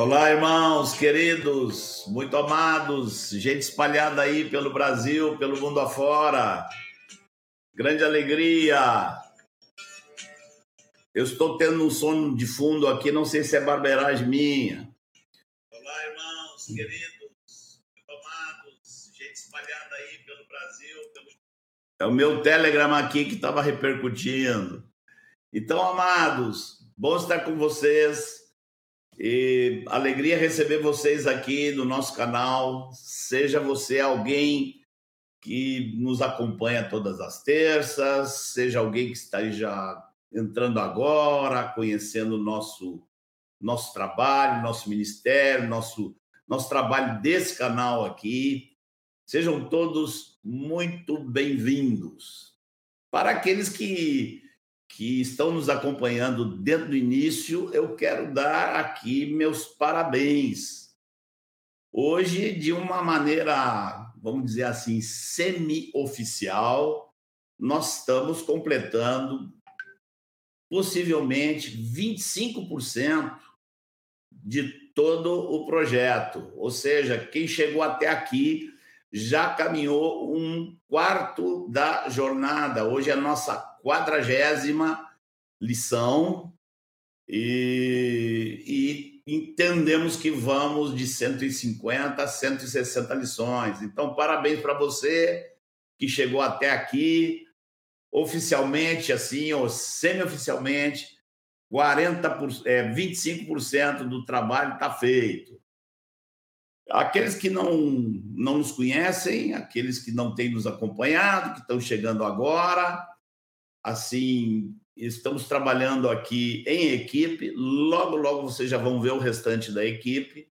Olá, irmãos queridos, muito amados, gente espalhada aí pelo Brasil, pelo mundo afora. Grande alegria. Eu estou tendo um som de fundo aqui, não sei se é barbeiragem minha. Olá, irmãos queridos, muito amados, gente espalhada aí pelo Brasil, pelo... É o meu Telegram aqui que estava repercutindo. Então, amados, bom estar com vocês. E alegria receber vocês aqui no nosso canal. Seja você alguém que nos acompanha todas as terças, seja alguém que esteja entrando agora, conhecendo o nosso nosso trabalho, nosso ministério, nosso nosso trabalho desse canal aqui. Sejam todos muito bem-vindos. Para aqueles que que estão nos acompanhando desde o início, eu quero dar aqui meus parabéns. Hoje, de uma maneira, vamos dizer assim, semi-oficial, nós estamos completando possivelmente 25% de todo o projeto. Ou seja, quem chegou até aqui já caminhou um quarto da jornada. Hoje é a nossa quadragésima lição e, e, entendemos que vamos de 150 a 160 lições. Então, parabéns para você que chegou até aqui, oficialmente assim, ou semi-oficialmente, 40%, é, 25% do trabalho está feito. Aqueles que não, não nos conhecem, aqueles que não têm nos acompanhado, que estão chegando agora, assim, estamos trabalhando aqui em equipe. Logo, logo vocês já vão ver o restante da equipe.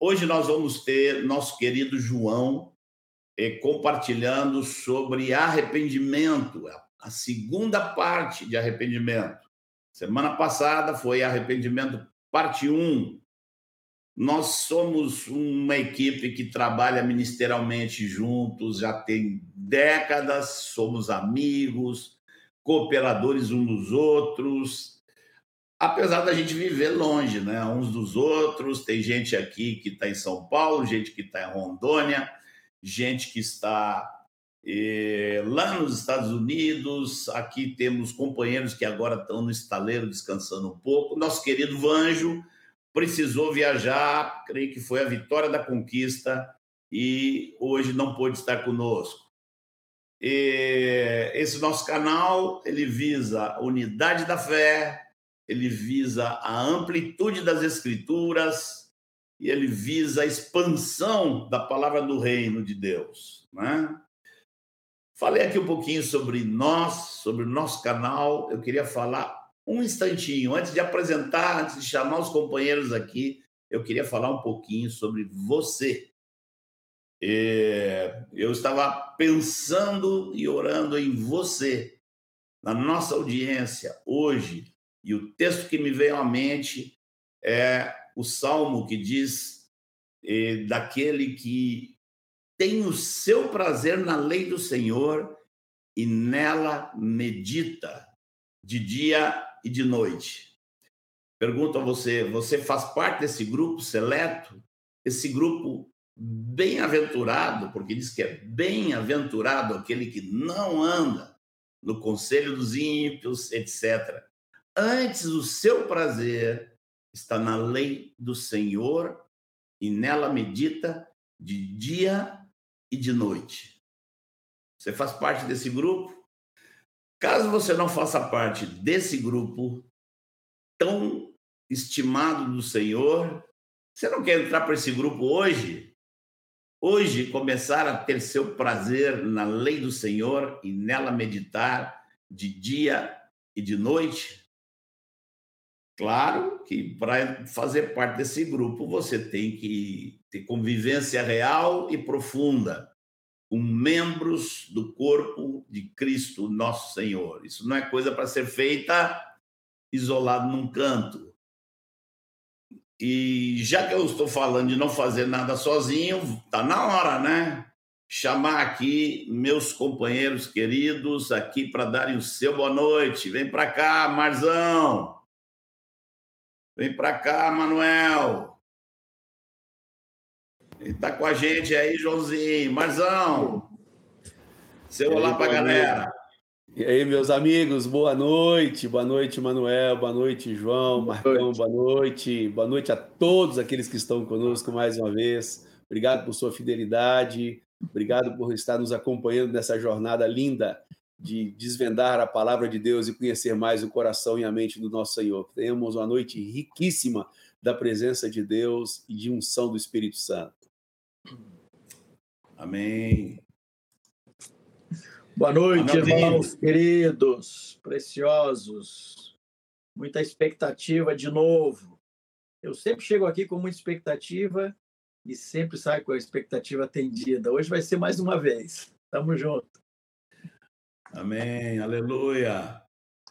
Hoje nós vamos ter nosso querido João eh, compartilhando sobre arrependimento, a segunda parte de arrependimento. Semana passada foi arrependimento parte 1. Nós somos uma equipe que trabalha ministerialmente juntos, já tem décadas, somos amigos, cooperadores uns dos outros, apesar da gente viver longe, né? Uns dos outros. Tem gente aqui que está em São Paulo, gente que está em Rondônia, gente que está eh, lá nos Estados Unidos. Aqui temos companheiros que agora estão no estaleiro descansando um pouco. Nosso querido Vanjo precisou viajar, creio que foi a vitória da conquista e hoje não pôde estar conosco. E esse nosso canal ele visa a unidade da fé, ele visa a amplitude das escrituras e ele visa a expansão da palavra do reino de Deus, né? Falei aqui um pouquinho sobre nós, sobre o nosso canal. Eu queria falar um instantinho antes de apresentar, antes de chamar os companheiros aqui, eu queria falar um pouquinho sobre você. É, eu estava pensando e orando em você, na nossa audiência hoje, e o texto que me veio à mente é o salmo que diz é, daquele que tem o seu prazer na lei do Senhor e nela medita de dia e de noite. Pergunto a você: você faz parte desse grupo seleto? Esse grupo bem-aventurado, porque diz que é bem-aventurado aquele que não anda no conselho dos ímpios, etc. Antes o seu prazer está na lei do Senhor e nela medita de dia e de noite. Você faz parte desse grupo? Caso você não faça parte desse grupo tão estimado do Senhor, você não quer entrar para esse grupo hoje? Hoje, começar a ter seu prazer na lei do Senhor e nela meditar de dia e de noite? Claro que para fazer parte desse grupo você tem que ter convivência real e profunda com membros do corpo de Cristo, nosso Senhor. Isso não é coisa para ser feita isolado num canto. E já que eu estou falando de não fazer nada sozinho, tá na hora, né? Chamar aqui meus companheiros queridos aqui para darem o seu boa noite. Vem para cá, Marzão. Vem para cá, Manuel. Está com a gente aí, Joãozinho. Marzão, seu olá para a galera. E aí, meus amigos, boa noite. Boa noite, Manuel. Boa noite, João, boa Marcão. Noite. Boa noite. Boa noite a todos aqueles que estão conosco mais uma vez. Obrigado por sua fidelidade. Obrigado por estar nos acompanhando nessa jornada linda de desvendar a palavra de Deus e conhecer mais o coração e a mente do nosso Senhor. Tenhamos uma noite riquíssima da presença de Deus e de unção do Espírito Santo. Amém. Boa noite, Amém. irmãos queridos, preciosos. Muita expectativa de novo. Eu sempre chego aqui com muita expectativa e sempre saio com a expectativa atendida. Hoje vai ser mais uma vez. Tamo junto. Amém, aleluia.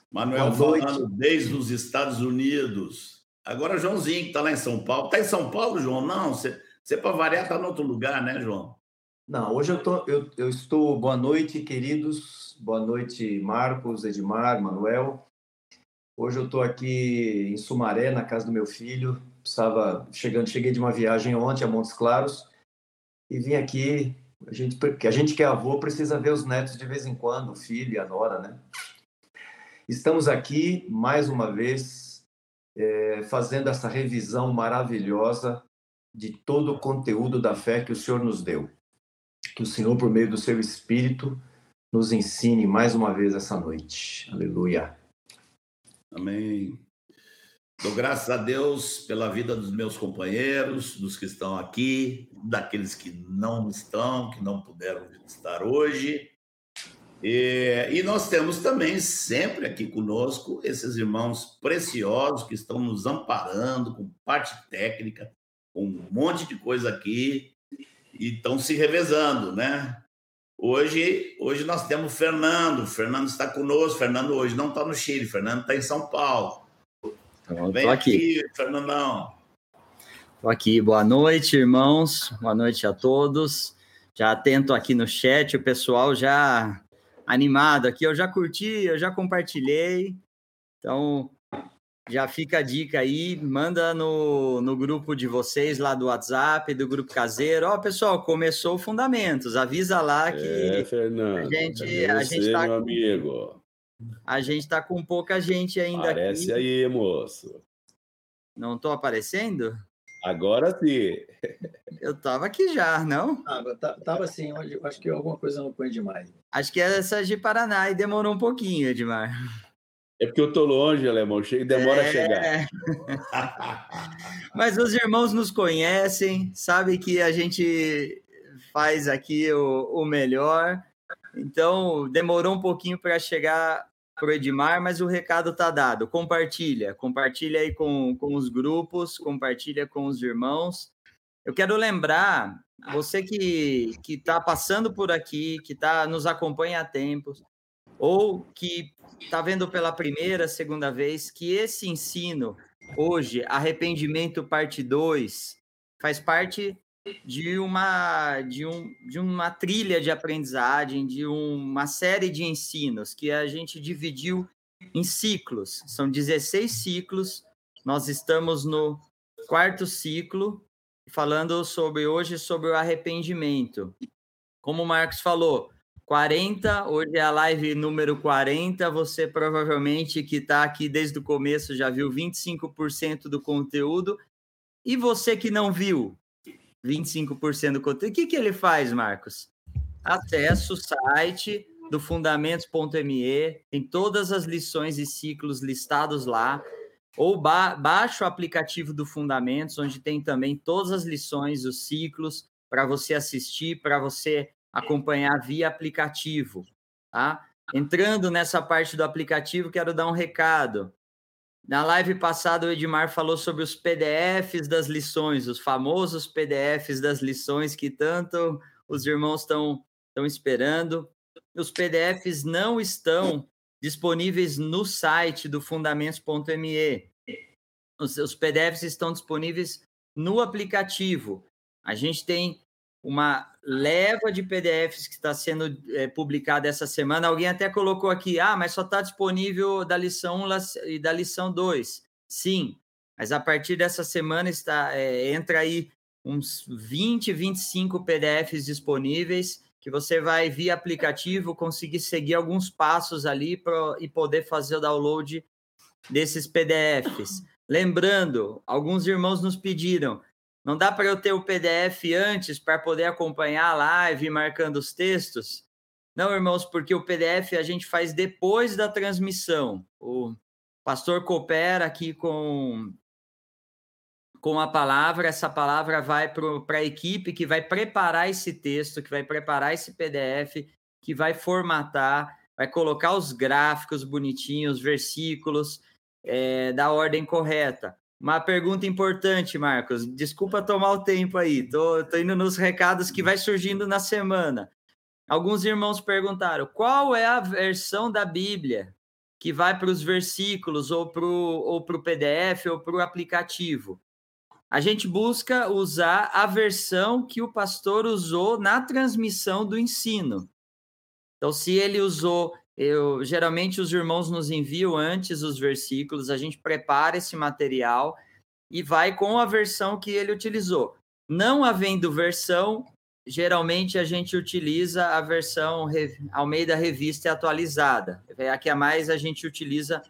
Manuel falando desde os Estados Unidos. Agora, Joãozinho, que está lá em São Paulo. Está em São Paulo, João? Não, você, você para variar, está em outro lugar, né, João? Não, hoje eu, tô, eu, eu estou. Boa noite, queridos. Boa noite, Marcos, Edmar, Manuel. Hoje eu estou aqui em Sumaré, na casa do meu filho. Estava chegando, cheguei de uma viagem ontem a Montes Claros e vim aqui a gente, a gente que é avô precisa ver os netos de vez em quando, o filho e a nora, né? Estamos aqui mais uma vez é, fazendo essa revisão maravilhosa de todo o conteúdo da fé que o Senhor nos deu. Que o Senhor, por meio do seu Espírito, nos ensine mais uma vez essa noite. Aleluia. Amém. Dou graças a Deus pela vida dos meus companheiros, dos que estão aqui, daqueles que não estão, que não puderam estar hoje. E, e, nós temos também sempre aqui conosco esses irmãos preciosos que estão nos amparando com parte técnica, um monte de coisa aqui e estão se revezando, né? Hoje, hoje nós temos o Fernando. O Fernando está conosco. O Fernando hoje não está no Chile. O Fernando está em São Paulo. Então, Vem aqui. aqui, Fernandão. Estou aqui. Boa noite, irmãos. Boa noite a todos. Já atento aqui no chat, o pessoal já animado aqui. Eu já curti, eu já compartilhei. Então, já fica a dica aí, manda no, no grupo de vocês lá do WhatsApp, do grupo caseiro. Ó, oh, pessoal, começou Fundamentos. Avisa lá que é, Fernando, a gente, a gente tá meu com... amigo. A gente está com pouca gente ainda Aparece aqui. aí, moço. Não estou aparecendo? Agora sim. Eu estava aqui já, não? Tava, tava sim. Acho que alguma coisa não põe demais. Acho que é essa de Paraná e demorou um pouquinho, Edmar. É porque eu tô longe, alemão. Chega, demora é... a chegar. Mas os irmãos nos conhecem, sabem que a gente faz aqui o, o melhor. Então, demorou um pouquinho para chegar para o Edmar, mas o recado está dado. Compartilha, compartilha aí com, com os grupos, compartilha com os irmãos. Eu quero lembrar, você que está passando por aqui, que tá, nos acompanha há tempos, ou que está vendo pela primeira, segunda vez, que esse ensino, hoje, Arrependimento Parte 2, faz parte de uma, de, um, de uma trilha de aprendizagem, de uma série de ensinos que a gente dividiu em ciclos. São 16 ciclos. Nós estamos no quarto ciclo, falando sobre hoje sobre o arrependimento. Como o Marcos falou, 40, hoje é a live número 40. Você provavelmente que está aqui desde o começo já viu 25% do conteúdo. E você que não viu, 25% do conteúdo. O que, que ele faz, Marcos? Acesse o site do fundamentos.me, tem todas as lições e ciclos listados lá, ou ba baixa o aplicativo do Fundamentos, onde tem também todas as lições, os ciclos, para você assistir, para você acompanhar via aplicativo, tá? Entrando nessa parte do aplicativo, quero dar um recado. Na live passada, o Edmar falou sobre os PDFs das lições, os famosos PDFs das lições que tanto os irmãos estão esperando. Os PDFs não estão disponíveis no site do fundamentos.me. Os, os PDFs estão disponíveis no aplicativo. A gente tem uma leva de PDFs que está sendo é, publicada essa semana. Alguém até colocou aqui, ah, mas só está disponível da lição 1 e da lição 2. Sim, mas a partir dessa semana está é, entra aí uns 20, 25 PDFs disponíveis que você vai, via aplicativo, conseguir seguir alguns passos ali pra, e poder fazer o download desses PDFs. Lembrando, alguns irmãos nos pediram, não dá para eu ter o PDF antes para poder acompanhar a live marcando os textos? Não, irmãos, porque o PDF a gente faz depois da transmissão. O pastor coopera aqui com com a palavra, essa palavra vai para a equipe que vai preparar esse texto, que vai preparar esse PDF, que vai formatar, vai colocar os gráficos bonitinhos, versículos é, da ordem correta. Uma pergunta importante, Marcos. Desculpa tomar o tempo aí, tô, tô indo nos recados que vai surgindo na semana. Alguns irmãos perguntaram qual é a versão da Bíblia que vai para os versículos, ou para o PDF, ou para o aplicativo a gente busca usar a versão que o pastor usou na transmissão do ensino. Então, se ele usou, eu geralmente os irmãos nos enviam antes os versículos, a gente prepara esse material e vai com a versão que ele utilizou. Não havendo versão, geralmente a gente utiliza a versão Almeida Revista Atualizada. É a que a mais a gente utiliza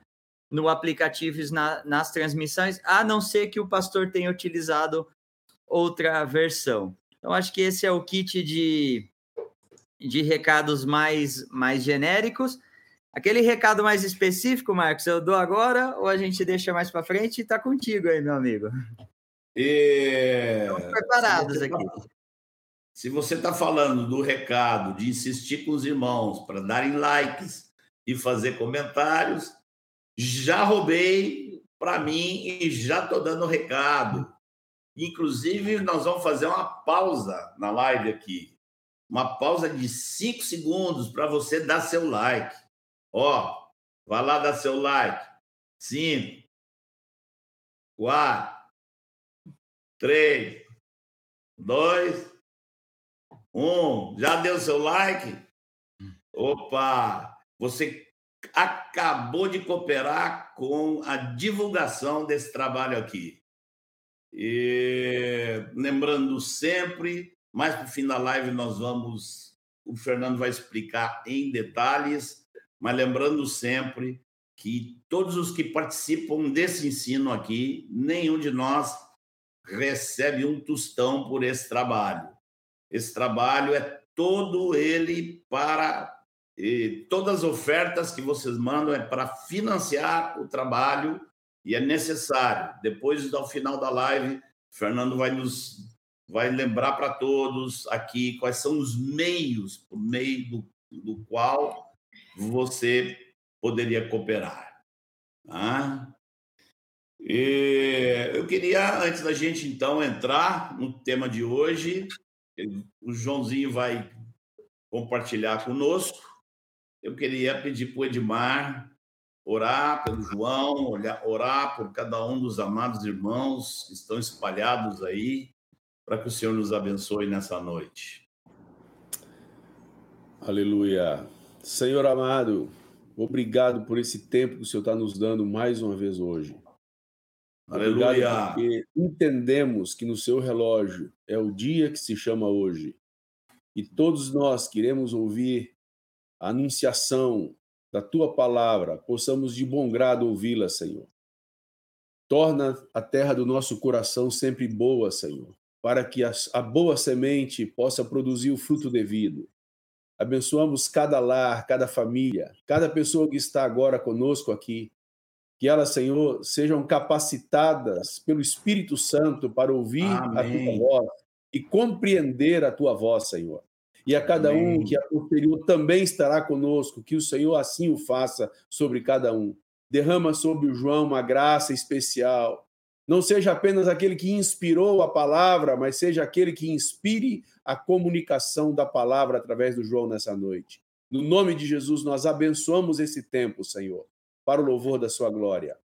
no aplicativo na, nas transmissões, a não ser que o pastor tenha utilizado outra versão. Então, acho que esse é o kit de, de recados mais, mais genéricos. Aquele recado mais específico, Marcos, eu dou agora ou a gente deixa mais para frente? Está contigo aí, meu amigo. E... Estamos preparados aqui. Se você está falando do recado de insistir com os irmãos para darem likes e fazer comentários, já roubei para mim e já estou dando recado. Inclusive, nós vamos fazer uma pausa na live aqui. Uma pausa de cinco segundos para você dar seu like. Ó, vai lá dar seu like. Cinco, quatro, três, dois, um. Já deu seu like? Opa! Você acabou de cooperar com a divulgação desse trabalho aqui. E lembrando sempre, para o fim da live nós vamos, o Fernando vai explicar em detalhes, mas lembrando sempre que todos os que participam desse ensino aqui, nenhum de nós recebe um tostão por esse trabalho. Esse trabalho é todo ele para todas as ofertas que vocês mandam é para financiar o trabalho e é necessário. Depois, ao final da live, Fernando vai nos vai lembrar para todos aqui quais são os meios por meio do, do qual você poderia cooperar. Tá? E eu queria, antes da gente então entrar no tema de hoje, o Joãozinho vai compartilhar conosco eu queria pedir para o Edmar orar pelo João, orar por cada um dos amados irmãos que estão espalhados aí, para que o Senhor nos abençoe nessa noite. Aleluia. Senhor amado, obrigado por esse tempo que o Senhor está nos dando mais uma vez hoje. Aleluia. Obrigado porque entendemos que no seu relógio é o dia que se chama hoje. E todos nós queremos ouvir a anunciação da tua palavra, possamos de bom grado ouvi-la, Senhor. Torna a terra do nosso coração sempre boa, Senhor, para que a, boa semente possa produzir o fruto devido. Abençoamos cada lar, cada família, cada pessoa que está agora conosco aqui. Que elas, Senhor, sejam capacitadas pelo Espírito Santo para ouvir Amém. a tua voz e compreender a tua voz, Senhor e a cada Amém. um que a posterior também estará conosco, que o Senhor assim o faça sobre cada um. Derrama sobre o João uma graça especial. Não seja apenas aquele que inspirou a palavra, mas seja aquele que inspire a comunicação da palavra através do João nessa noite. No nome de Jesus, nós abençoamos esse tempo, Senhor, para o louvor da sua glória.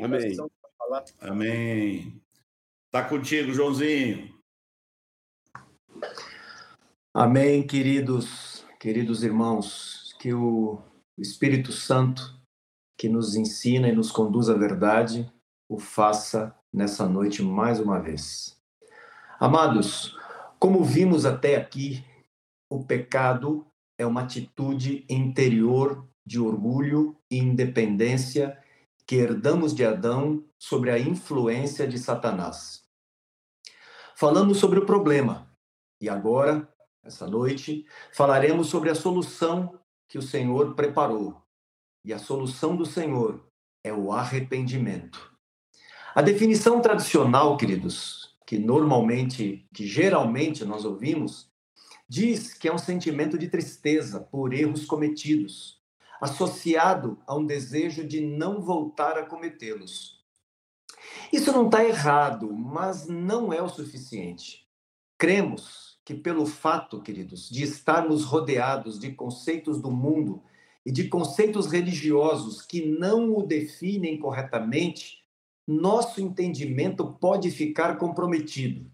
Amém. Amém. Está contigo, Joãozinho. Amém, queridos, queridos irmãos, que o Espírito Santo, que nos ensina e nos conduz à verdade, o faça nessa noite mais uma vez. Amados, como vimos até aqui, o pecado é uma atitude interior de orgulho e independência que herdamos de Adão sobre a influência de Satanás. Falamos sobre o problema e agora, essa noite, falaremos sobre a solução que o Senhor preparou. E a solução do Senhor é o arrependimento. A definição tradicional, queridos, que normalmente, que geralmente nós ouvimos, diz que é um sentimento de tristeza por erros cometidos, associado a um desejo de não voltar a cometê-los. Isso não está errado, mas não é o suficiente. Cremos que, pelo fato, queridos, de estarmos rodeados de conceitos do mundo e de conceitos religiosos que não o definem corretamente, nosso entendimento pode ficar comprometido.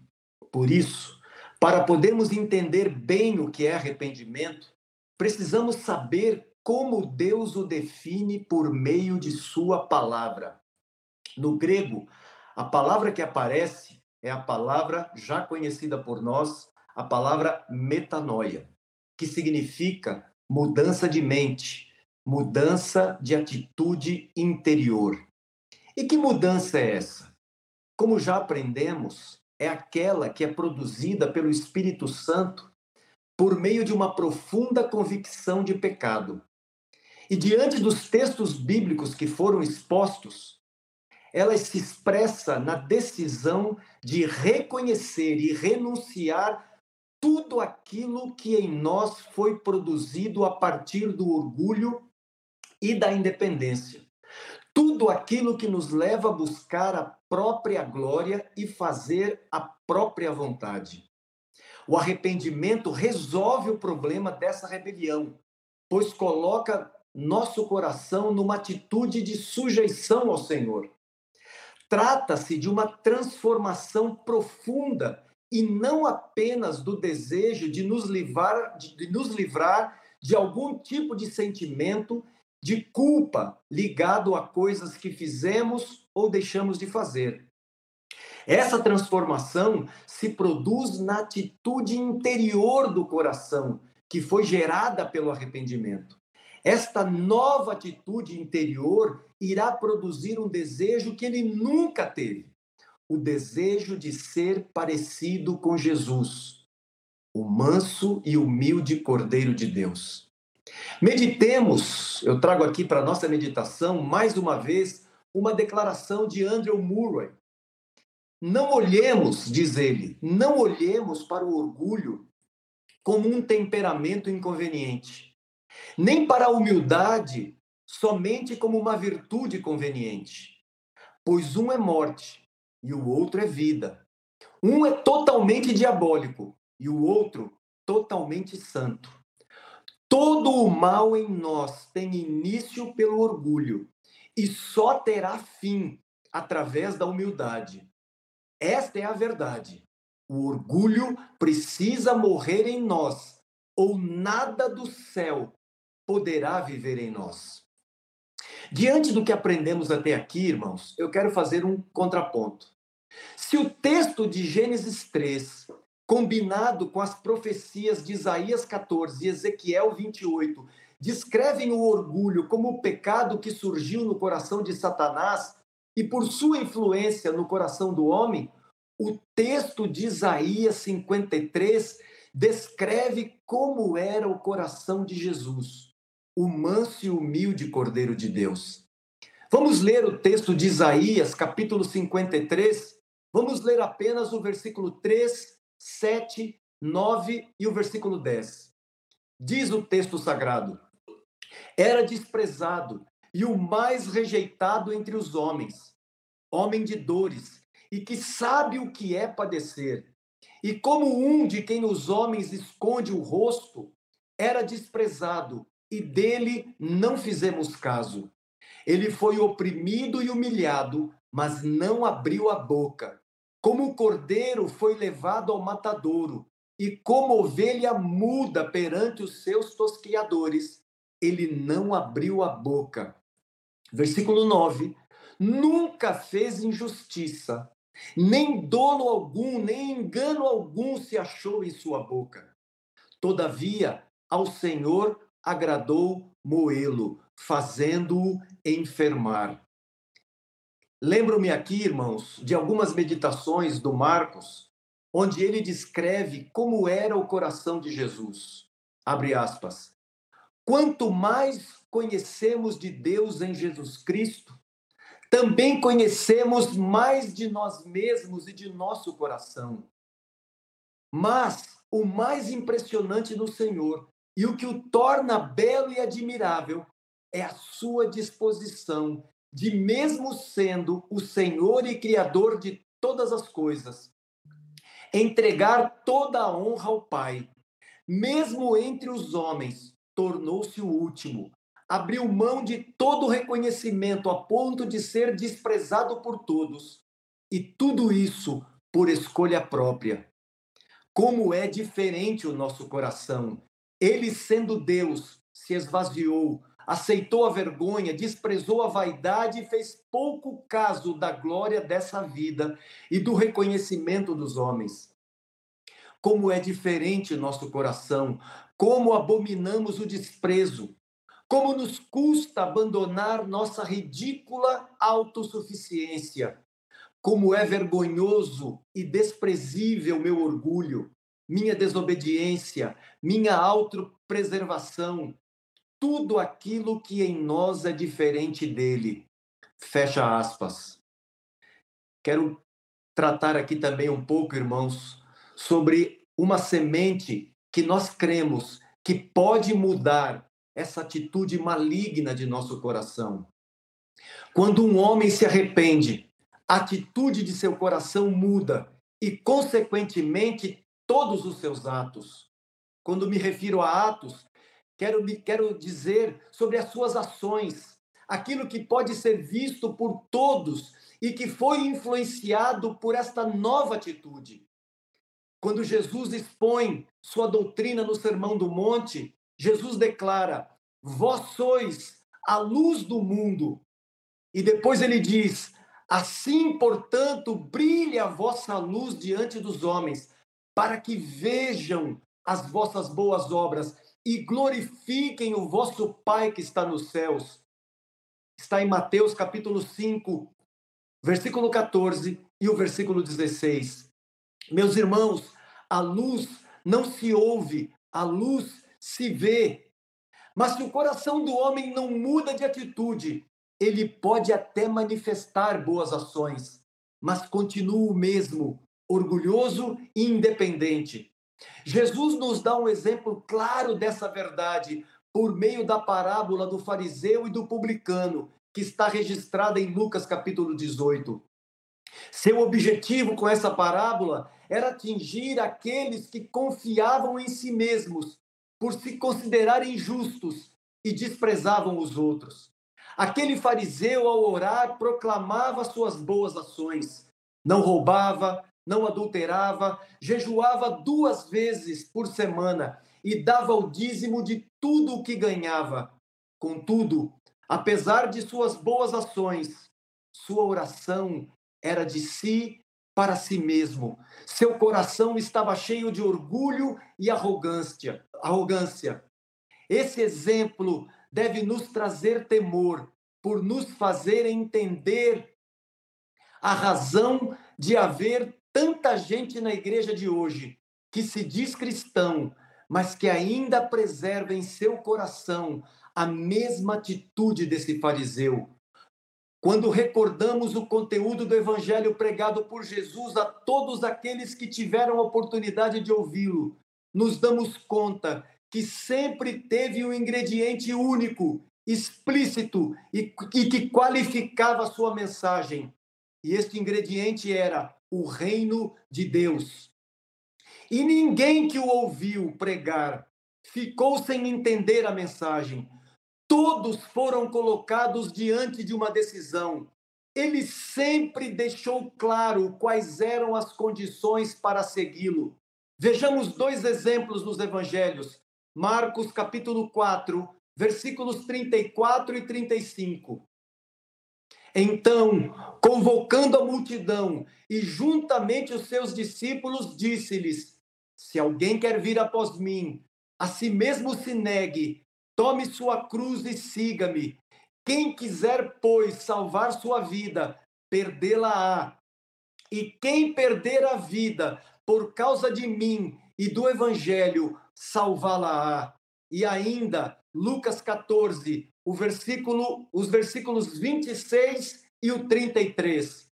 Por isso, para podermos entender bem o que é arrependimento, precisamos saber como Deus o define por meio de sua palavra. No grego, a palavra que aparece é a palavra já conhecida por nós, a palavra metanoia, que significa mudança de mente, mudança de atitude interior. E que mudança é essa? Como já aprendemos, é aquela que é produzida pelo Espírito Santo por meio de uma profunda convicção de pecado. E diante dos textos bíblicos que foram expostos, ela se expressa na decisão de reconhecer e renunciar tudo aquilo que em nós foi produzido a partir do orgulho e da independência. Tudo aquilo que nos leva a buscar a própria glória e fazer a própria vontade. O arrependimento resolve o problema dessa rebelião, pois coloca nosso coração numa atitude de sujeição ao Senhor. Trata-se de uma transformação profunda e não apenas do desejo de nos livrar de, nos livrar de algum tipo de sentimento de culpa ligado a coisas que fizemos ou deixamos de fazer. Essa transformação se produz na atitude interior do coração, que foi gerada pelo arrependimento. Esta nova atitude interior irá produzir um desejo que ele nunca teve: o desejo de ser parecido com Jesus, o manso e humilde Cordeiro de Deus. Meditemos, eu trago aqui para nossa meditação, mais uma vez, uma declaração de Andrew Murray. Não olhemos, diz ele, não olhemos para o orgulho como um temperamento inconveniente, nem para a humildade somente como uma virtude conveniente, pois um é morte e o outro é vida. Um é totalmente diabólico e o outro totalmente santo. Todo o mal em nós tem início pelo orgulho e só terá fim através da humildade. Esta é a verdade. O orgulho precisa morrer em nós, ou nada do céu poderá viver em nós. Diante do que aprendemos até aqui, irmãos, eu quero fazer um contraponto. Se o texto de Gênesis 3, combinado com as profecias de Isaías 14 e Ezequiel 28, descrevem o orgulho como o pecado que surgiu no coração de Satanás e por sua influência no coração do homem, o texto de Isaías 53 descreve como era o coração de Jesus o manso e humilde Cordeiro de Deus. Vamos ler o texto de Isaías, capítulo 53. Vamos ler apenas o versículo 3, 7, 9 e o versículo 10. Diz o texto sagrado: Era desprezado e o mais rejeitado entre os homens, homem de dores, e que sabe o que é padecer. E como um de quem os homens esconde o rosto, era desprezado e dele não fizemos caso. Ele foi oprimido e humilhado, mas não abriu a boca. Como o cordeiro foi levado ao matadouro, e como ovelha muda perante os seus tosqueadores, ele não abriu a boca. Versículo 9: Nunca fez injustiça, nem dolo algum, nem engano algum se achou em sua boca. Todavia, ao Senhor agradou moê-lo, fazendo-o enfermar. Lembro-me aqui, irmãos, de algumas meditações do Marcos, onde ele descreve como era o coração de Jesus. Abre aspas. Quanto mais conhecemos de Deus em Jesus Cristo, também conhecemos mais de nós mesmos e de nosso coração. Mas o mais impressionante no Senhor e o que o torna belo e admirável é a sua disposição de, mesmo sendo o Senhor e Criador de todas as coisas, entregar toda a honra ao Pai. Mesmo entre os homens, tornou-se o último, abriu mão de todo reconhecimento a ponto de ser desprezado por todos. E tudo isso por escolha própria. Como é diferente o nosso coração. Ele, sendo Deus, se esvaziou, aceitou a vergonha, desprezou a vaidade e fez pouco caso da glória dessa vida e do reconhecimento dos homens. Como é diferente nosso coração, como abominamos o desprezo, como nos custa abandonar nossa ridícula autossuficiência. Como é vergonhoso e desprezível meu orgulho, minha desobediência, minha autopreservação, tudo aquilo que em nós é diferente dele. Fecha aspas. Quero tratar aqui também um pouco, irmãos, sobre uma semente que nós cremos que pode mudar essa atitude maligna de nosso coração. Quando um homem se arrepende, a atitude de seu coração muda e, consequentemente, todos os seus atos. Quando me refiro a atos, quero, quero dizer sobre as suas ações, aquilo que pode ser visto por todos e que foi influenciado por esta nova atitude. Quando Jesus expõe sua doutrina no Sermão do Monte, Jesus declara: Vós sois a luz do mundo. E depois ele diz: Assim, portanto, brilhe a vossa luz diante dos homens, para que vejam as vossas boas obras e glorifiquem o vosso Pai que está nos céus. Está em Mateus capítulo 5, versículo 14 e o versículo 16. Meus irmãos, a luz não se ouve, a luz se vê. Mas se o coração do homem não muda de atitude, ele pode até manifestar boas ações, mas continua o mesmo, orgulhoso e independente. Jesus nos dá um exemplo claro dessa verdade por meio da parábola do fariseu e do publicano, que está registrada em Lucas capítulo 18. Seu objetivo com essa parábola era atingir aqueles que confiavam em si mesmos por se considerarem justos e desprezavam os outros. Aquele fariseu, ao orar, proclamava suas boas ações. Não roubava, não adulterava, jejuava duas vezes por semana e dava o dízimo de tudo o que ganhava. Contudo, apesar de suas boas ações, sua oração era de si para si mesmo. Seu coração estava cheio de orgulho e arrogância. Arrogância. Esse exemplo deve nos trazer temor, por nos fazer entender a razão de haver tanta gente na igreja de hoje que se diz cristão, mas que ainda preserva em seu coração a mesma atitude desse fariseu, quando recordamos o conteúdo do evangelho pregado por Jesus a todos aqueles que tiveram a oportunidade de ouvi-lo, nos damos conta que sempre teve um ingrediente único, explícito e, e que qualificava a sua mensagem. E este ingrediente era o reino de Deus. E ninguém que o ouviu pregar ficou sem entender a mensagem, Todos foram colocados diante de uma decisão. Ele sempre deixou claro quais eram as condições para segui-lo. Vejamos dois exemplos nos evangelhos. Marcos capítulo 4, versículos 34 e 35. Então, convocando a multidão, e juntamente os seus discípulos disse-lhes: Se alguém quer vir após mim, a si mesmo se negue, tome sua cruz e siga-me. Quem quiser, pois, salvar sua vida, perdê-la-á. E quem perder a vida por causa de mim e do evangelho, salvá-la-á. E ainda, Lucas 14, o versículo, os versículos 26 e o 33.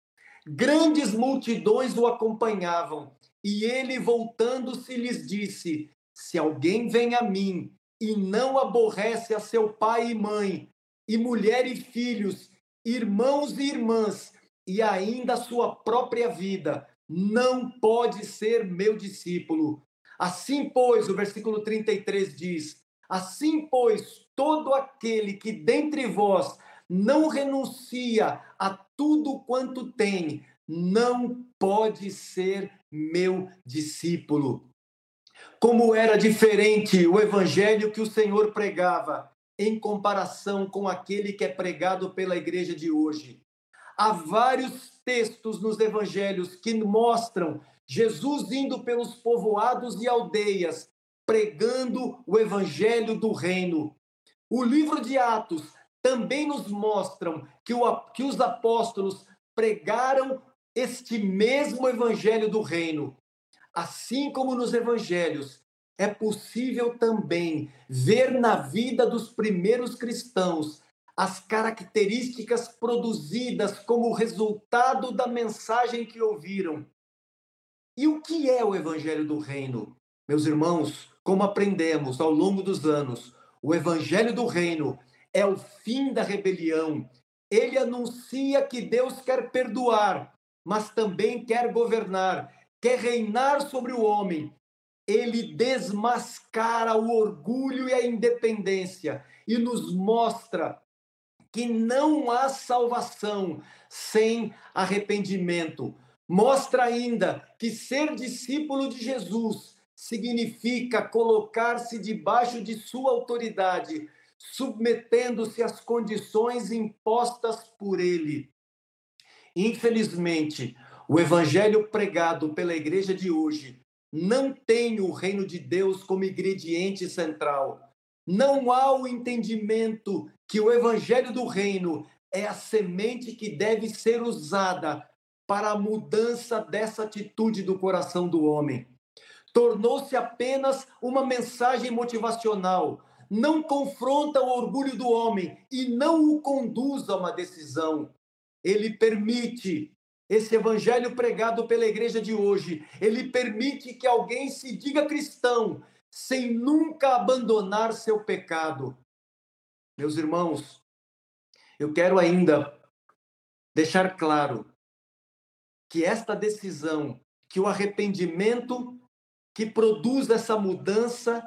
Grandes multidões o acompanhavam, e ele, voltando-se, lhes disse: Se alguém vem a mim e não aborrece a seu pai e mãe, e mulher e filhos, irmãos e irmãs, e ainda a sua própria vida, não pode ser meu discípulo. Assim, pois, o versículo 33 diz: Assim, pois, todo aquele que dentre vós não renuncia a tudo quanto tem, não pode ser meu discípulo. Como era diferente o evangelho que o Senhor pregava em comparação com aquele que é pregado pela igreja de hoje. Há vários textos nos evangelhos que mostram Jesus indo pelos povoados e aldeias, pregando o evangelho do reino. O livro de Atos também nos mostram que, o, que os apóstolos pregaram este mesmo evangelho do reino. Assim como nos evangelhos, é possível também ver na vida dos primeiros cristãos as características produzidas como resultado da mensagem que ouviram. E o que é o Evangelho do Reino? Meus irmãos, como aprendemos ao longo dos anos, o Evangelho do Reino é o fim da rebelião. Ele anuncia que Deus quer perdoar, mas também quer governar, quer reinar sobre o homem. Ele desmascara o orgulho e a independência e nos mostra que não há salvação sem arrependimento. Mostra ainda que ser discípulo de Jesus significa colocar-se debaixo de sua autoridade, submetendo-se às condições impostas por ele. Infelizmente, o evangelho pregado pela igreja de hoje não tem o reino de Deus como ingrediente central. Não há o entendimento que o evangelho do reino é a semente que deve ser usada para a mudança dessa atitude do coração do homem. Tornou-se apenas uma mensagem motivacional, não confronta o orgulho do homem e não o conduz a uma decisão. Ele permite esse evangelho pregado pela igreja de hoje, ele permite que alguém se diga cristão sem nunca abandonar seu pecado. Meus irmãos, eu quero ainda deixar claro que esta decisão, que o arrependimento que produz essa mudança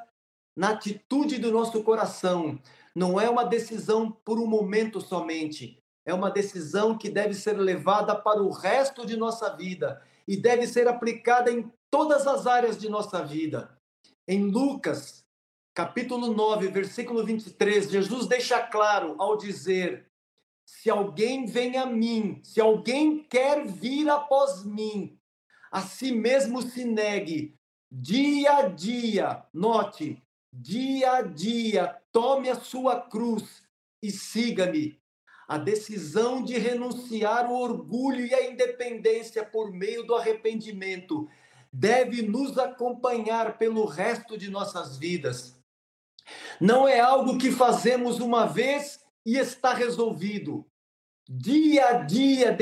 na atitude do nosso coração, não é uma decisão por um momento somente, é uma decisão que deve ser levada para o resto de nossa vida e deve ser aplicada em todas as áreas de nossa vida. Em Lucas, capítulo 9, versículo 23, Jesus deixa claro ao dizer: Se alguém vem a mim, se alguém quer vir após mim, a si mesmo se negue, dia a dia, note, dia a dia, tome a sua cruz e siga-me. A decisão de renunciar o orgulho e a independência por meio do arrependimento deve nos acompanhar pelo resto de nossas vidas. Não é algo que fazemos uma vez e está resolvido. Dia a dia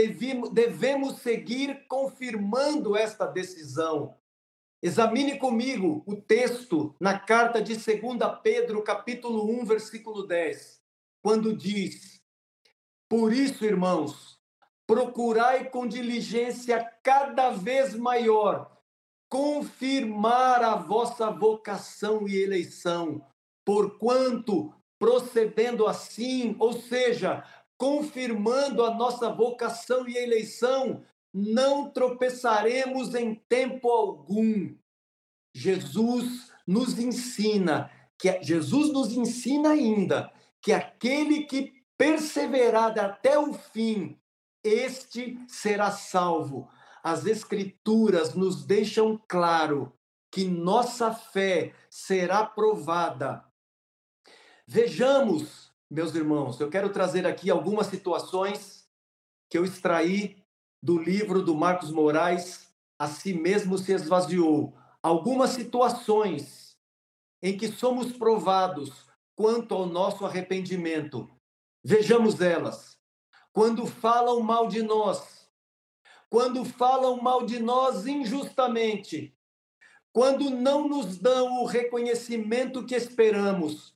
devemos seguir confirmando esta decisão. Examine comigo o texto na carta de 2 Pedro, capítulo 1, versículo 10, quando diz: por isso, irmãos, procurai com diligência cada vez maior confirmar a vossa vocação e eleição, porquanto procedendo assim, ou seja, confirmando a nossa vocação e eleição, não tropeçaremos em tempo algum. Jesus nos ensina que Jesus nos ensina ainda que aquele que perseverada até o fim, este será salvo. as Escrituras nos deixam claro que nossa fé será provada. Vejamos, meus irmãos, eu quero trazer aqui algumas situações que eu extraí do livro do Marcos Moraes, A Si Mesmo Se Esvaziou. Algumas situações em que somos provados quanto ao nosso arrependimento. Vejamos elas. Quando falam mal de nós, quando falam mal de nós injustamente, quando não nos dão o reconhecimento que esperamos,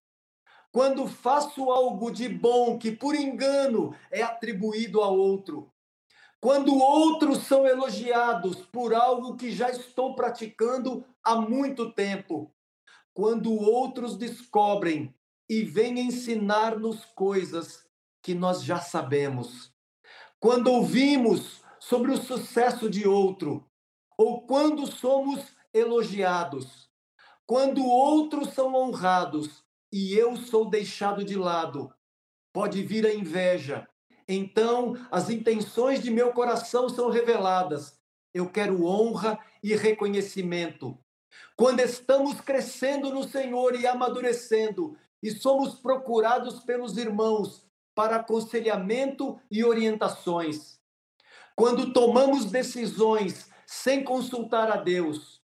quando faço algo de bom que por engano é atribuído a outro, quando outros são elogiados por algo que já estou praticando há muito tempo, quando outros descobrem e vêm ensinar-nos coisas que nós já sabemos, quando ouvimos sobre o sucesso de outro, ou quando somos elogiados, quando outros são honrados e eu sou deixado de lado, pode vir a inveja. Então, as intenções de meu coração são reveladas. Eu quero honra e reconhecimento. Quando estamos crescendo no Senhor e amadurecendo, e somos procurados pelos irmãos para aconselhamento e orientações. Quando tomamos decisões sem consultar a Deus,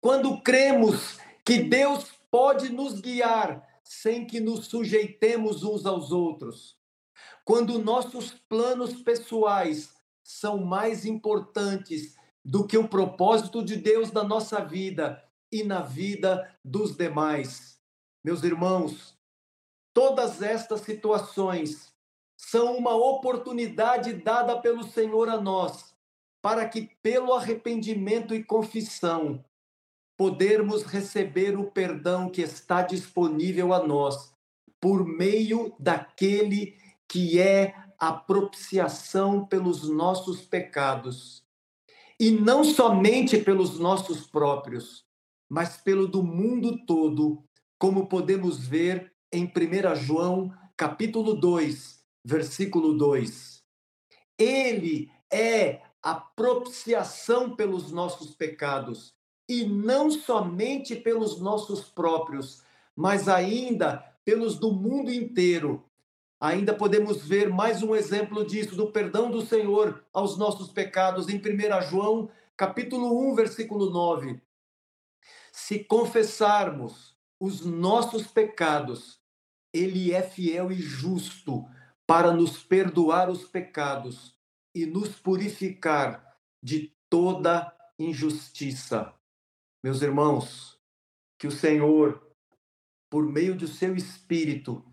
quando cremos que Deus pode nos guiar sem que nos sujeitemos uns aos outros. Quando nossos planos pessoais são mais importantes do que o propósito de Deus na nossa vida e na vida dos demais. Meus irmãos, todas estas situações são uma oportunidade dada pelo Senhor a nós, para que, pelo arrependimento e confissão, podermos receber o perdão que está disponível a nós por meio daquele que é a propiciação pelos nossos pecados. E não somente pelos nossos próprios, mas pelo do mundo todo, como podemos ver em 1 João, capítulo 2, versículo 2. Ele é a propiciação pelos nossos pecados e não somente pelos nossos próprios, mas ainda pelos do mundo inteiro. Ainda podemos ver mais um exemplo disso, do perdão do Senhor aos nossos pecados, em 1 João, capítulo 1, versículo 9. Se confessarmos os nossos pecados, Ele é fiel e justo para nos perdoar os pecados e nos purificar de toda injustiça. Meus irmãos, que o Senhor, por meio do seu Espírito,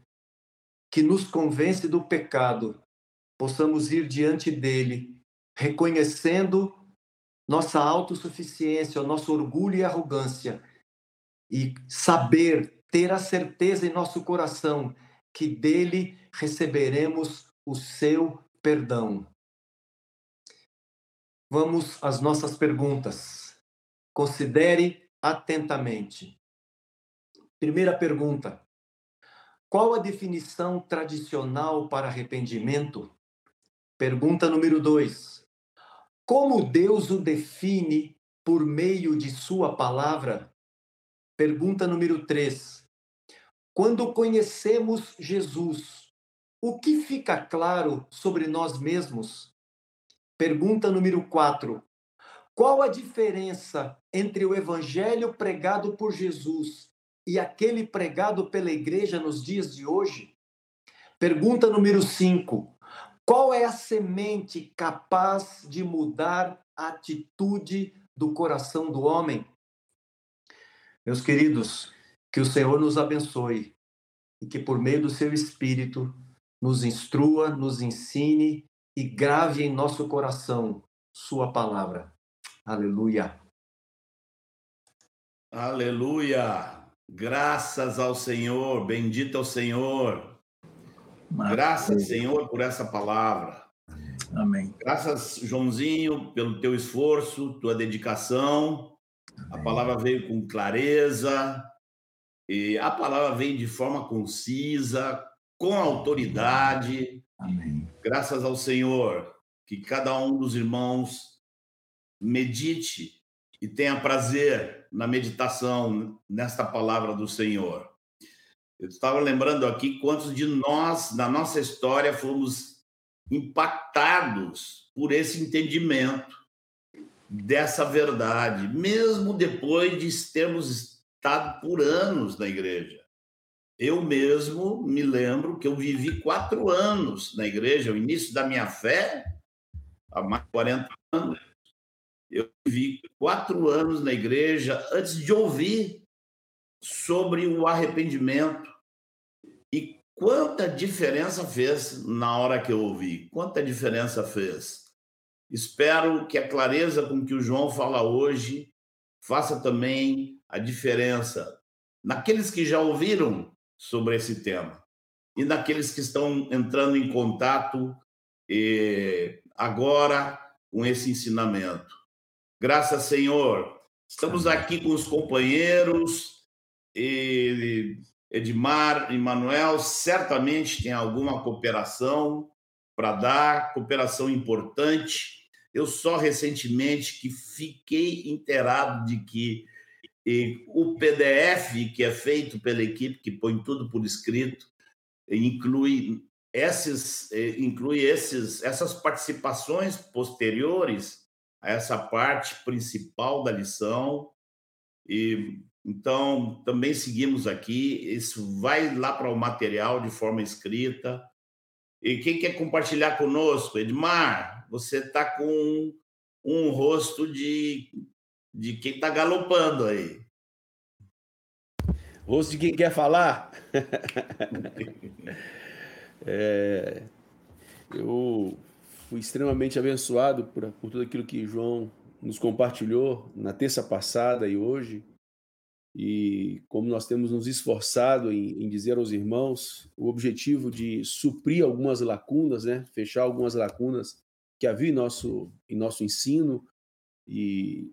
que nos convence do pecado, possamos ir diante dele, reconhecendo nossa autossuficiência, nosso orgulho e arrogância, e saber, ter a certeza em nosso coração que dele receberemos o seu perdão. Vamos às nossas perguntas. Considere atentamente. Primeira pergunta: Qual a definição tradicional para arrependimento? Pergunta número dois: Como Deus o define por meio de Sua palavra? Pergunta número três: Quando conhecemos Jesus, o que fica claro sobre nós mesmos? Pergunta número quatro: qual a diferença entre o evangelho pregado por Jesus e aquele pregado pela igreja nos dias de hoje? Pergunta número 5. Qual é a semente capaz de mudar a atitude do coração do homem? Meus queridos, que o Senhor nos abençoe e que por meio do seu espírito nos instrua, nos ensine e grave em nosso coração sua palavra. Aleluia. Aleluia. Graças ao Senhor, bendito ao Senhor. Maravilha. Graças, Senhor, por essa palavra. Amém. Graças, Joãozinho, pelo teu esforço, tua dedicação. Amém. A palavra veio com clareza, e a palavra veio de forma concisa, com autoridade. Amém. Graças ao Senhor, que cada um dos irmãos medite e tenha prazer na meditação nesta palavra do Senhor. Eu estava lembrando aqui quantos de nós, na nossa história, fomos impactados por esse entendimento dessa verdade, mesmo depois de termos estado por anos na igreja. Eu mesmo me lembro que eu vivi quatro anos na igreja, o início da minha fé, há mais de 40 anos. Eu vivi quatro anos na igreja antes de ouvir sobre o arrependimento. E quanta diferença fez na hora que eu ouvi? Quanta diferença fez? Espero que a clareza com que o João fala hoje faça também a diferença naqueles que já ouviram sobre esse tema e naqueles que estão entrando em contato eh, agora com esse ensinamento. Graças, Senhor. Estamos aqui com os companheiros Edmar e Manuel certamente tem alguma cooperação para dar, cooperação importante eu só recentemente que fiquei inteirado de que o PDF que é feito pela equipe que põe tudo por escrito inclui esses inclui esses essas participações posteriores a essa parte principal da lição e então também seguimos aqui isso vai lá para o material de forma escrita e quem quer compartilhar conosco Edmar você está com um, um, rosto de, de quem está galopando aí. Rosto de quem quer falar? é, eu fui extremamente abençoado por, por tudo aquilo que João nos compartilhou na terça passada e hoje. E como nós temos nos esforçado em, em, dizer aos irmãos, o objetivo de suprir algumas lacunas, né? fechar algumas lacunas que havia em nosso, em nosso ensino e,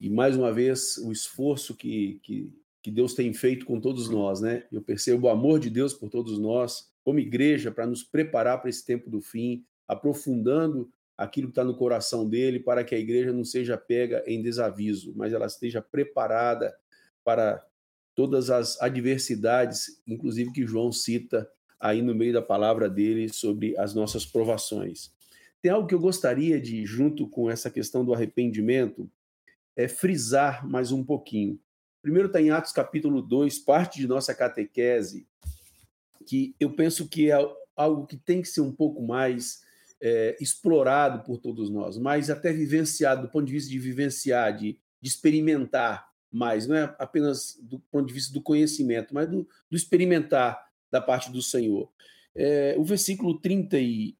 e mais uma vez o esforço que, que, que Deus tem feito com todos nós, né? Eu percebo o amor de Deus por todos nós, como igreja, para nos preparar para esse tempo do fim, aprofundando aquilo que está no coração dele, para que a igreja não seja pega em desaviso, mas ela esteja preparada para todas as adversidades, inclusive que João cita aí no meio da palavra dele sobre as nossas provações. Tem algo que eu gostaria de, junto com essa questão do arrependimento, é frisar mais um pouquinho. Primeiro está em Atos capítulo 2, parte de nossa catequese, que eu penso que é algo que tem que ser um pouco mais é, explorado por todos nós, mais até vivenciado, do ponto de vista de vivenciar, de, de experimentar mais, não é apenas do ponto de vista do conhecimento, mas do, do experimentar da parte do Senhor. É, o versículo 30 e,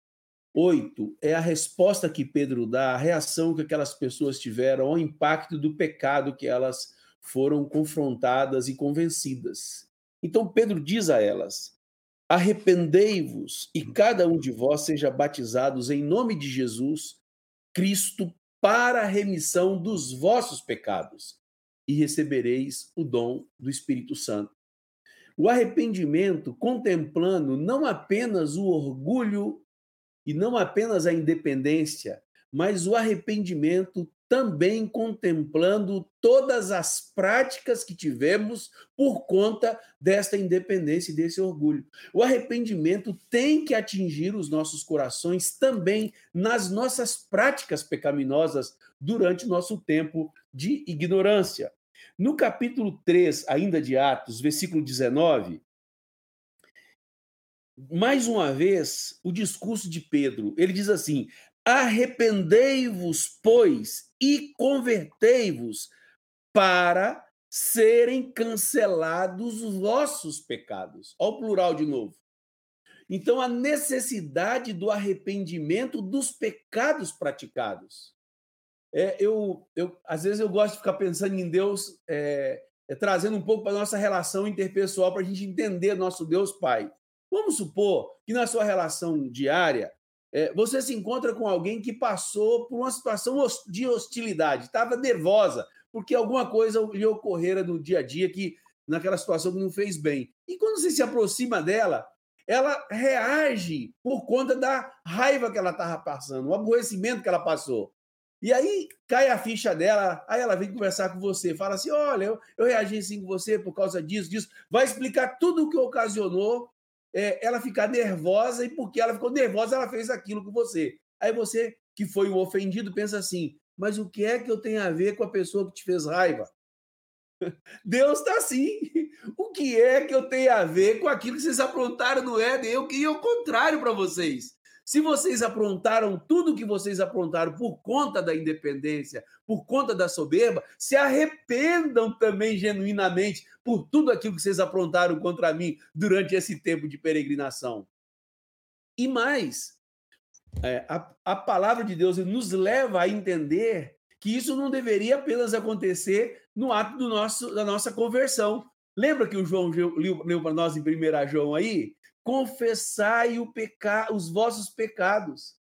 8 é a resposta que Pedro dá, a reação que aquelas pessoas tiveram ao impacto do pecado que elas foram confrontadas e convencidas. Então Pedro diz a elas: Arrependei-vos e cada um de vós seja batizados em nome de Jesus Cristo para a remissão dos vossos pecados e recebereis o dom do Espírito Santo. O arrependimento contemplando não apenas o orgulho e não apenas a independência, mas o arrependimento também contemplando todas as práticas que tivemos por conta desta independência e desse orgulho. O arrependimento tem que atingir os nossos corações também nas nossas práticas pecaminosas durante nosso tempo de ignorância. No capítulo 3, ainda de Atos, versículo 19, mais uma vez, o discurso de Pedro. Ele diz assim: Arrependei-vos, pois, e convertei-vos para serem cancelados os vossos pecados. Olha o plural de novo. Então, a necessidade do arrependimento dos pecados praticados. É, eu, eu, às vezes eu gosto de ficar pensando em Deus, é, é, trazendo um pouco para a nossa relação interpessoal, para a gente entender nosso Deus Pai. Vamos supor que na sua relação diária é, você se encontra com alguém que passou por uma situação de hostilidade, estava nervosa, porque alguma coisa lhe ocorrera no dia a dia que naquela situação que não fez bem. E quando você se aproxima dela, ela reage por conta da raiva que ela estava passando, o aborrecimento que ela passou. E aí cai a ficha dela, aí ela vem conversar com você, fala assim: olha, eu, eu reagi assim com você por causa disso, disso. Vai explicar tudo o que ocasionou é, ela ficar nervosa e porque ela ficou nervosa, ela fez aquilo com você. Aí você, que foi o ofendido, pensa assim: mas o que é que eu tenho a ver com a pessoa que te fez raiva? Deus está assim. O que é que eu tenho a ver com aquilo que vocês aprontaram no Éden? Eu queria o contrário para vocês. Se vocês aprontaram tudo o que vocês aprontaram por conta da independência, por conta da soberba, se arrependam também genuinamente por tudo aquilo que vocês aprontaram contra mim durante esse tempo de peregrinação. E mais, é, a, a palavra de Deus nos leva a entender que isso não deveria apenas acontecer no ato do nosso, da nossa conversão. Lembra que o João leu, para nós em 1 João aí? Confessai o peca... os vossos pecados.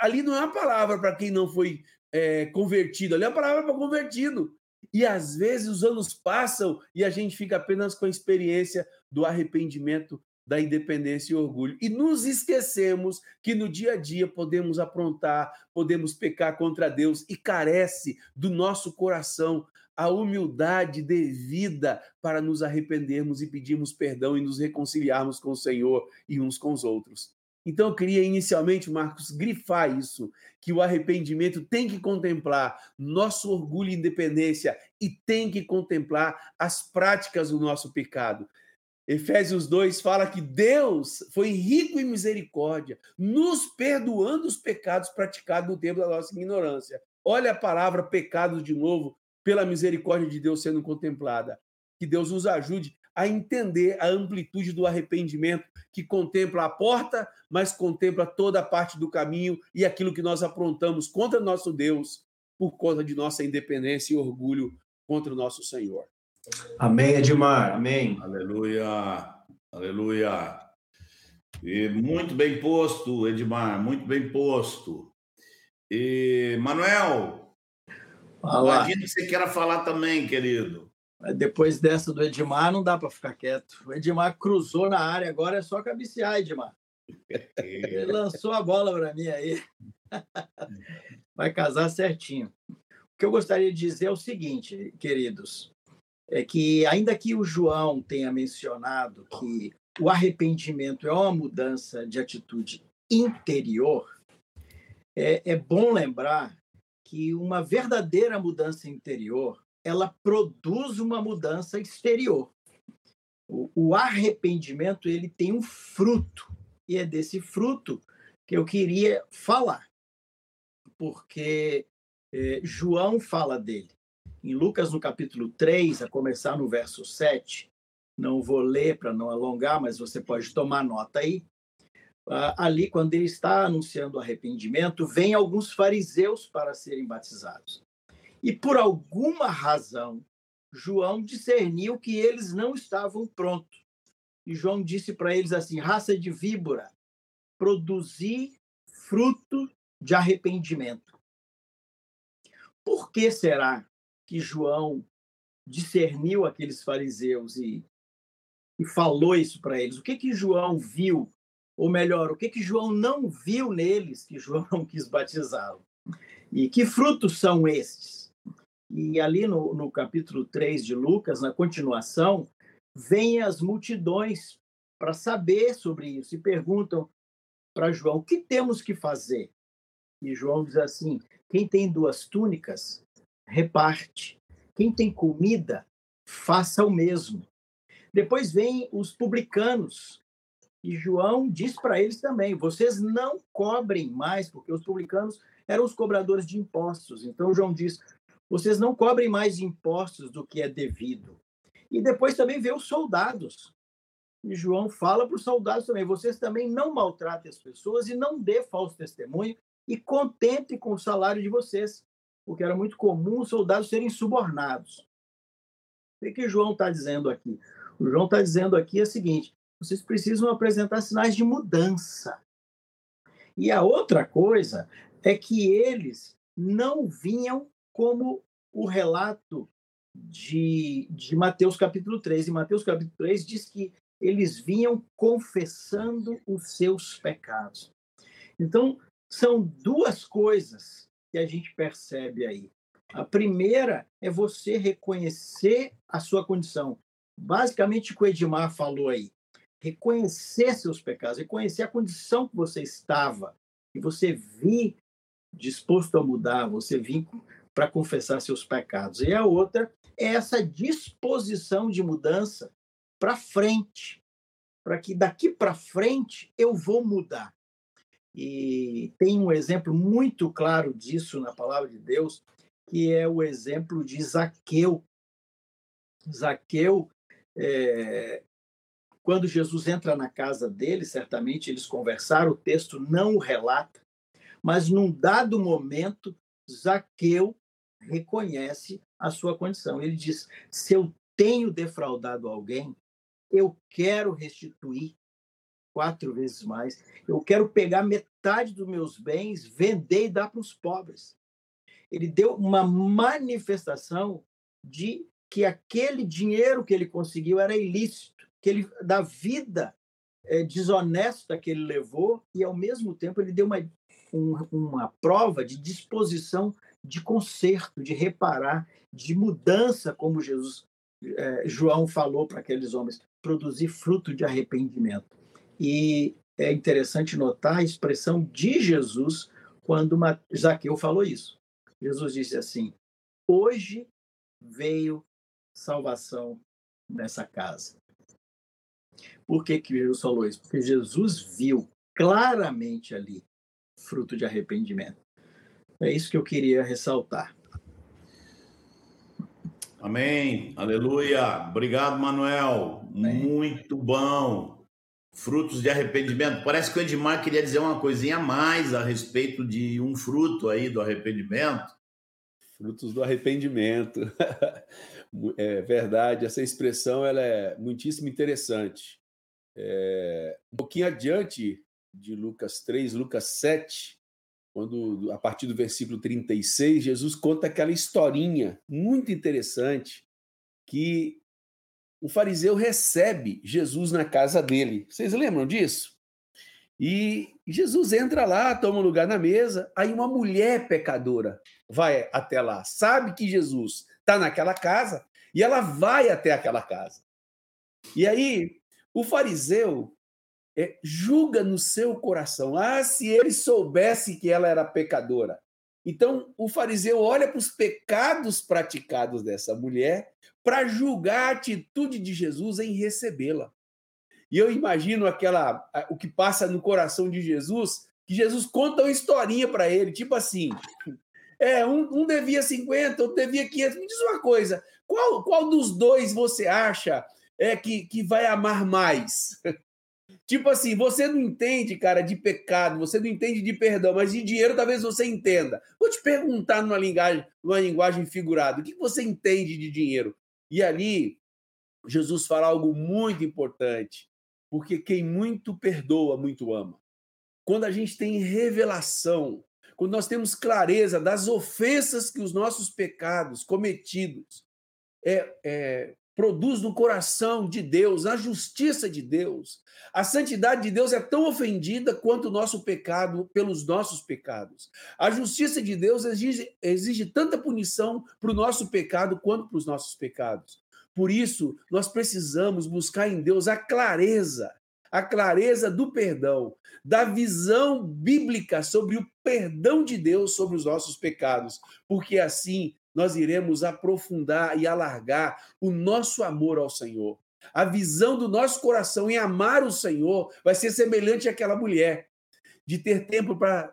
Ali não é uma palavra para quem não foi é, convertido, ali é uma palavra para convertido. E às vezes os anos passam e a gente fica apenas com a experiência do arrependimento, da independência e orgulho. E nos esquecemos que no dia a dia podemos aprontar, podemos pecar contra Deus e carece do nosso coração a humildade devida para nos arrependermos e pedirmos perdão e nos reconciliarmos com o Senhor e uns com os outros. Então, eu queria inicialmente, Marcos, grifar isso, que o arrependimento tem que contemplar nosso orgulho e independência e tem que contemplar as práticas do nosso pecado. Efésios 2 fala que Deus foi rico em misericórdia, nos perdoando os pecados praticados no tempo da nossa ignorância. Olha a palavra pecado de novo pela misericórdia de Deus sendo contemplada. Que Deus nos ajude a entender a amplitude do arrependimento que contempla a porta, mas contempla toda a parte do caminho e aquilo que nós aprontamos contra nosso Deus por conta de nossa independência e orgulho contra o nosso Senhor. Amém, Edmar. Amém. Aleluia. Aleluia. E muito bem posto, Edmar, muito bem posto. E Manuel, Imagina que você queira falar também, querido. Depois dessa do Edmar, não dá para ficar quieto. O Edmar cruzou na área, agora é só cabecear, Edmar. Ele lançou a bola para mim aí. Vai casar certinho. O que eu gostaria de dizer é o seguinte, queridos, é que ainda que o João tenha mencionado que o arrependimento é uma mudança de atitude interior, é, é bom lembrar que uma verdadeira mudança interior ela produz uma mudança exterior. O, o, arrependimento ele tem um fruto e é desse fruto que eu queria falar, porque é, João fala dele. Em Lucas, no capítulo 3, a começar no verso 7, não vou ler para não alongar, mas você pode tomar nota aí. Ah, ali, quando ele está anunciando arrependimento, vem alguns fariseus para serem batizados. E por alguma razão, João discerniu que eles não estavam prontos. E João disse para eles assim: raça de víbora, produzir fruto de arrependimento. Por que será que João discerniu aqueles fariseus e, e falou isso para eles? O que que João viu ou melhor, o que, que João não viu neles que João não quis batizá-lo? E que frutos são estes? E ali no, no capítulo 3 de Lucas, na continuação, vêm as multidões para saber sobre isso e perguntam para João: o que temos que fazer? E João diz assim: quem tem duas túnicas, reparte. Quem tem comida, faça o mesmo. Depois vêm os publicanos, e João diz para eles também: vocês não cobrem mais, porque os publicanos eram os cobradores de impostos. Então João diz: vocês não cobrem mais impostos do que é devido. E depois também vê os soldados. E João fala para os soldados também: vocês também não maltratem as pessoas e não dê falso testemunho e contentem com o salário de vocês, porque era muito comum os soldados serem subornados. O que, que João está dizendo aqui? O João está dizendo aqui é o seguinte: vocês precisam apresentar sinais de mudança. E a outra coisa é que eles não vinham como o relato de, de Mateus capítulo 3. E Mateus capítulo 3 diz que eles vinham confessando os seus pecados. Então, são duas coisas que a gente percebe aí. A primeira é você reconhecer a sua condição. Basicamente, o que o Edmar falou aí. Reconhecer seus pecados, reconhecer a condição que você estava, e você vir disposto a mudar, você vir para confessar seus pecados. E a outra é essa disposição de mudança para frente, para que daqui para frente eu vou mudar. E tem um exemplo muito claro disso na palavra de Deus, que é o exemplo de Zaqueu. Zaqueu, é, quando Jesus entra na casa dele, certamente eles conversaram, o texto não o relata, mas num dado momento, Zaqueu reconhece a sua condição. Ele diz: se eu tenho defraudado alguém, eu quero restituir quatro vezes mais. Eu quero pegar metade dos meus bens, vender e dar para os pobres. Ele deu uma manifestação de que aquele dinheiro que ele conseguiu era ilícito, que ele da vida é, desonesta que ele levou e ao mesmo tempo ele deu uma um, uma prova de disposição de conserto, de reparar, de mudança, como Jesus é, João falou para aqueles homens, produzir fruto de arrependimento. E é interessante notar a expressão de Jesus quando Zaqueu falou isso. Jesus disse assim: Hoje veio salvação nessa casa. Por que, que Jesus falou isso? Porque Jesus viu claramente ali fruto de arrependimento. É isso que eu queria ressaltar. Amém. Aleluia. Obrigado, Manuel. Amém. Muito bom. Frutos de arrependimento. Parece que o Edmar queria dizer uma coisinha a mais a respeito de um fruto aí do arrependimento. Frutos do arrependimento. É verdade, essa expressão ela é muitíssimo interessante. É, um pouquinho adiante de Lucas 3, Lucas 7, quando a partir do versículo 36, Jesus conta aquela historinha muito interessante que o fariseu recebe Jesus na casa dele. Vocês lembram disso? E Jesus entra lá, toma um lugar na mesa, aí uma mulher pecadora vai até lá, sabe que Jesus está naquela casa e ela vai até aquela casa. E aí o fariseu é, julga no seu coração. Ah, se ele soubesse que ela era pecadora. Então, o fariseu olha para os pecados praticados dessa mulher para julgar a atitude de Jesus em recebê-la. E eu imagino aquela o que passa no coração de Jesus, que Jesus conta uma historinha para ele, tipo assim: é, um, um, devia 50, outro devia 500. Me diz uma coisa: qual, qual dos dois você acha é que, que vai amar mais? Tipo assim, você não entende, cara, de pecado, você não entende de perdão, mas de dinheiro talvez você entenda. Vou te perguntar numa linguagem, numa linguagem figurada, o que você entende de dinheiro? E ali, Jesus fala algo muito importante, porque quem muito perdoa, muito ama. Quando a gente tem revelação, quando nós temos clareza das ofensas que os nossos pecados cometidos é, é, produz no coração de Deus, na justiça de Deus. A santidade de Deus é tão ofendida quanto o nosso pecado pelos nossos pecados. A justiça de Deus exige, exige tanta punição para o nosso pecado quanto para os nossos pecados. Por isso, nós precisamos buscar em Deus a clareza, a clareza do perdão, da visão bíblica sobre o perdão de Deus sobre os nossos pecados, porque assim nós iremos aprofundar e alargar o nosso amor ao Senhor. A visão do nosso coração em amar o Senhor vai ser semelhante àquela mulher, de ter tempo para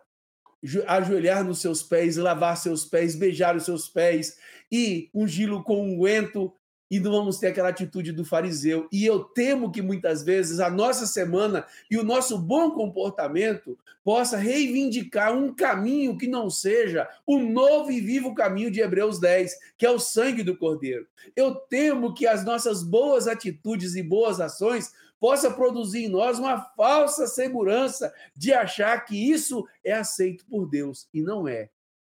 ajoelhar nos seus pés, lavar seus pés, beijar os seus pés e ungí-lo com unguento e não vamos ter aquela atitude do fariseu. E eu temo que muitas vezes a nossa semana e o nosso bom comportamento possa reivindicar um caminho que não seja o novo e vivo caminho de Hebreus 10, que é o sangue do Cordeiro. Eu temo que as nossas boas atitudes e boas ações possa produzir em nós uma falsa segurança de achar que isso é aceito por Deus e não é.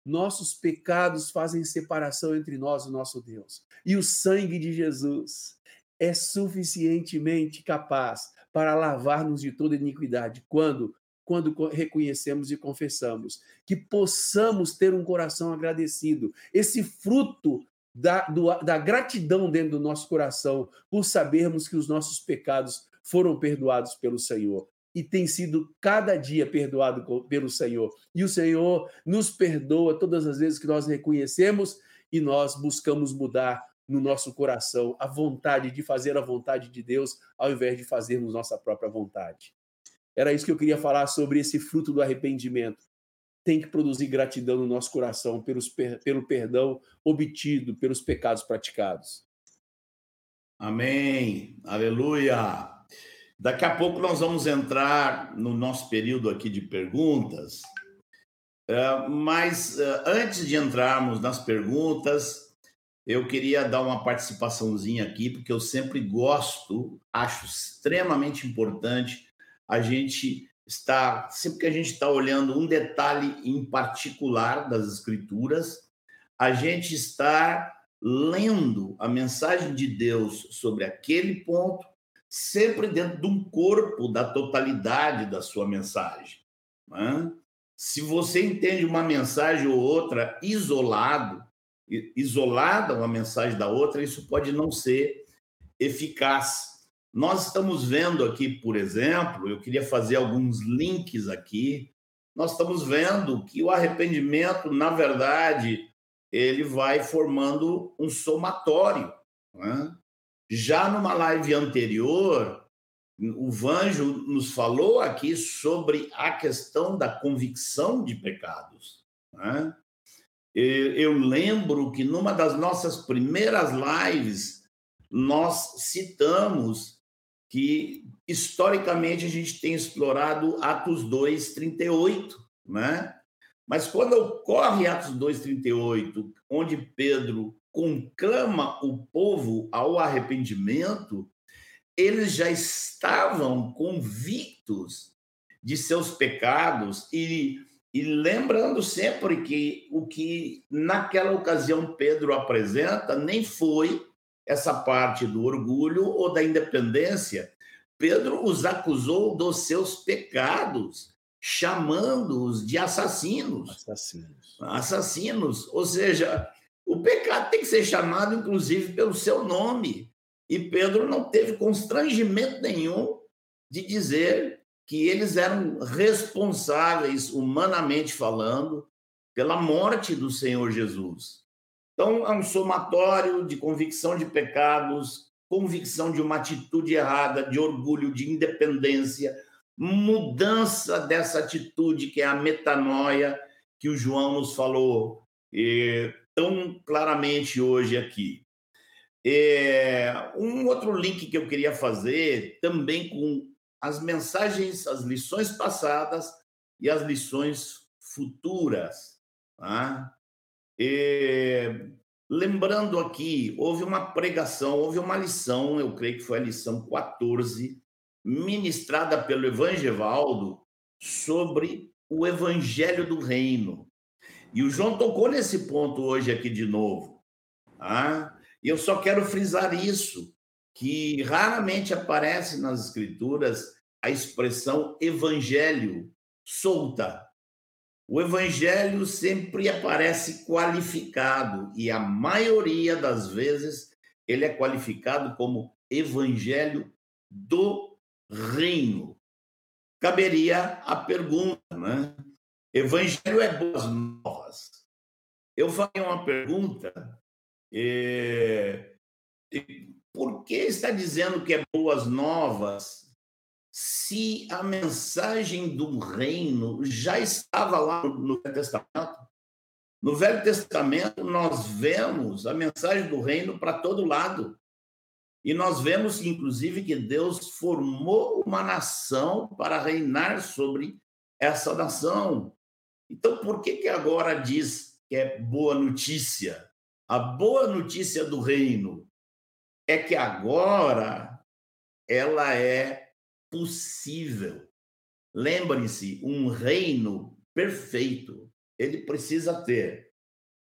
Nossos pecados fazem separação entre nós e nosso Deus. E o sangue de Jesus é suficientemente capaz para lavar-nos de toda iniquidade quando quando reconhecemos e confessamos. Que possamos ter um coração agradecido. Esse fruto da, do, da gratidão dentro do nosso coração por sabermos que os nossos pecados foram perdoados pelo Senhor e tem sido cada dia perdoado pelo Senhor. E o Senhor nos perdoa todas as vezes que nós reconhecemos e nós buscamos mudar no nosso coração a vontade de fazer a vontade de Deus ao invés de fazermos nossa própria vontade. Era isso que eu queria falar sobre esse fruto do arrependimento. Tem que produzir gratidão no nosso coração pelos, pelo perdão obtido, pelos pecados praticados. Amém. Aleluia. Daqui a pouco nós vamos entrar no nosso período aqui de perguntas. É, mas é, antes de entrarmos nas perguntas, eu queria dar uma participaçãozinha aqui, porque eu sempre gosto, acho extremamente importante a gente estar, sempre que a gente está olhando um detalhe em particular das escrituras, a gente está lendo a mensagem de Deus sobre aquele ponto, sempre dentro de um corpo da totalidade da sua mensagem. Né? Se você entende uma mensagem ou outra isolado, isolada uma mensagem da outra, isso pode não ser eficaz. Nós estamos vendo aqui, por exemplo, eu queria fazer alguns links aqui. Nós estamos vendo que o arrependimento, na verdade, ele vai formando um somatório. Né? Já numa live anterior, o Vanjo nos falou aqui sobre a questão da convicção de pecados. Né? Eu lembro que numa das nossas primeiras lives, nós citamos que historicamente a gente tem explorado Atos 2, 38, né? Mas quando ocorre Atos 2, 38, onde Pedro conclama o povo ao arrependimento, eles já estavam convictos de seus pecados e, e lembrando sempre que o que naquela ocasião Pedro apresenta nem foi essa parte do orgulho ou da independência, Pedro os acusou dos seus pecados, chamando-os de assassinos. Assassinos. Assassinos. Ou seja, o pecado tem que ser chamado, inclusive, pelo seu nome. E Pedro não teve constrangimento nenhum de dizer que eles eram responsáveis, humanamente falando, pela morte do Senhor Jesus. Então, é um somatório de convicção de pecados, convicção de uma atitude errada, de orgulho, de independência, mudança dessa atitude que é a metanoia que o João nos falou e, tão claramente hoje aqui. É, um outro link que eu queria fazer também com as mensagens, as lições passadas e as lições futuras. Tá? É, lembrando aqui, houve uma pregação, houve uma lição, eu creio que foi a lição 14, ministrada pelo Evangevaldo sobre o Evangelho do Reino. E o João tocou nesse ponto hoje aqui de novo. Tá? E eu só quero frisar isso, que raramente aparece nas Escrituras a expressão evangelho solta. O evangelho sempre aparece qualificado e a maioria das vezes ele é qualificado como evangelho do reino. Caberia a pergunta, né? Evangelho é boas novas. Eu faria uma pergunta. É, por que está dizendo que é boas novas se a mensagem do reino já estava lá no Velho Testamento. No Velho Testamento, nós vemos a mensagem do reino para todo lado. E nós vemos, inclusive, que Deus formou uma nação para reinar sobre essa nação. Então, por que, que agora diz que é boa notícia? A boa notícia do reino é que agora ela é possível. Lembre-se, um reino perfeito, ele precisa ter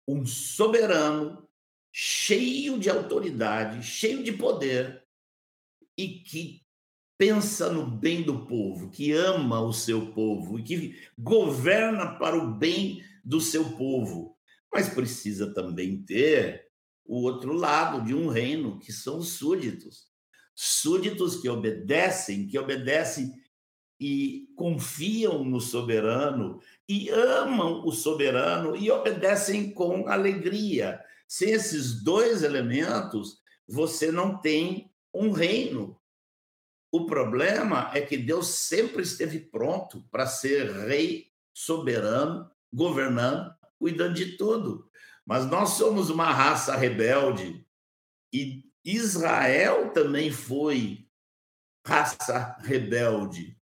um soberano cheio de autoridade, cheio de poder e que pensa no bem do povo, que ama o seu povo e que governa para o bem do seu povo. Mas precisa também ter o outro lado de um reino, que são os súditos. Súditos que obedecem, que obedecem e confiam no soberano e amam o soberano e obedecem com alegria. Sem esses dois elementos, você não tem um reino. O problema é que Deus sempre esteve pronto para ser rei soberano, governando, cuidando de tudo. Mas nós somos uma raça rebelde e Israel também foi raça rebelde.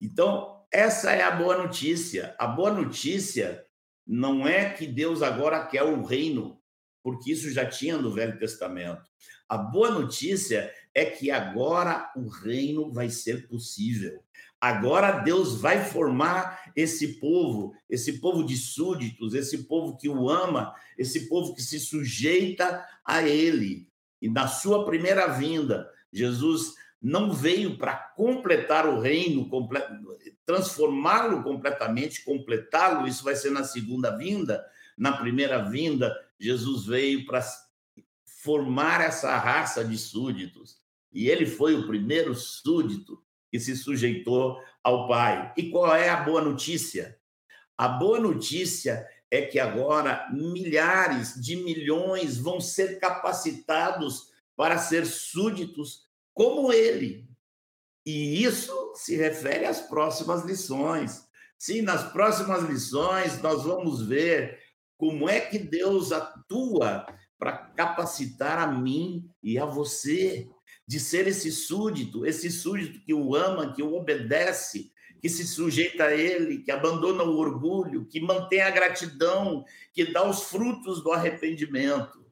Então, essa é a boa notícia. A boa notícia não é que Deus agora quer o reino, porque isso já tinha no Velho Testamento. A boa notícia é que agora o reino vai ser possível. Agora Deus vai formar esse povo, esse povo de súditos, esse povo que o ama, esse povo que se sujeita a ele. E na sua primeira vinda, Jesus não veio para completar o reino, transformá-lo completamente, completá-lo, isso vai ser na segunda vinda. Na primeira vinda, Jesus veio para formar essa raça de súditos. E ele foi o primeiro súdito que se sujeitou ao Pai. E qual é a boa notícia? A boa notícia é que agora milhares de milhões vão ser capacitados para ser súditos como ele. E isso se refere às próximas lições. Sim, nas próximas lições nós vamos ver como é que Deus atua para capacitar a mim e a você de ser esse súdito, esse súdito que o ama, que o obedece, que se sujeita a ele, que abandona o orgulho, que mantém a gratidão, que dá os frutos do arrependimento.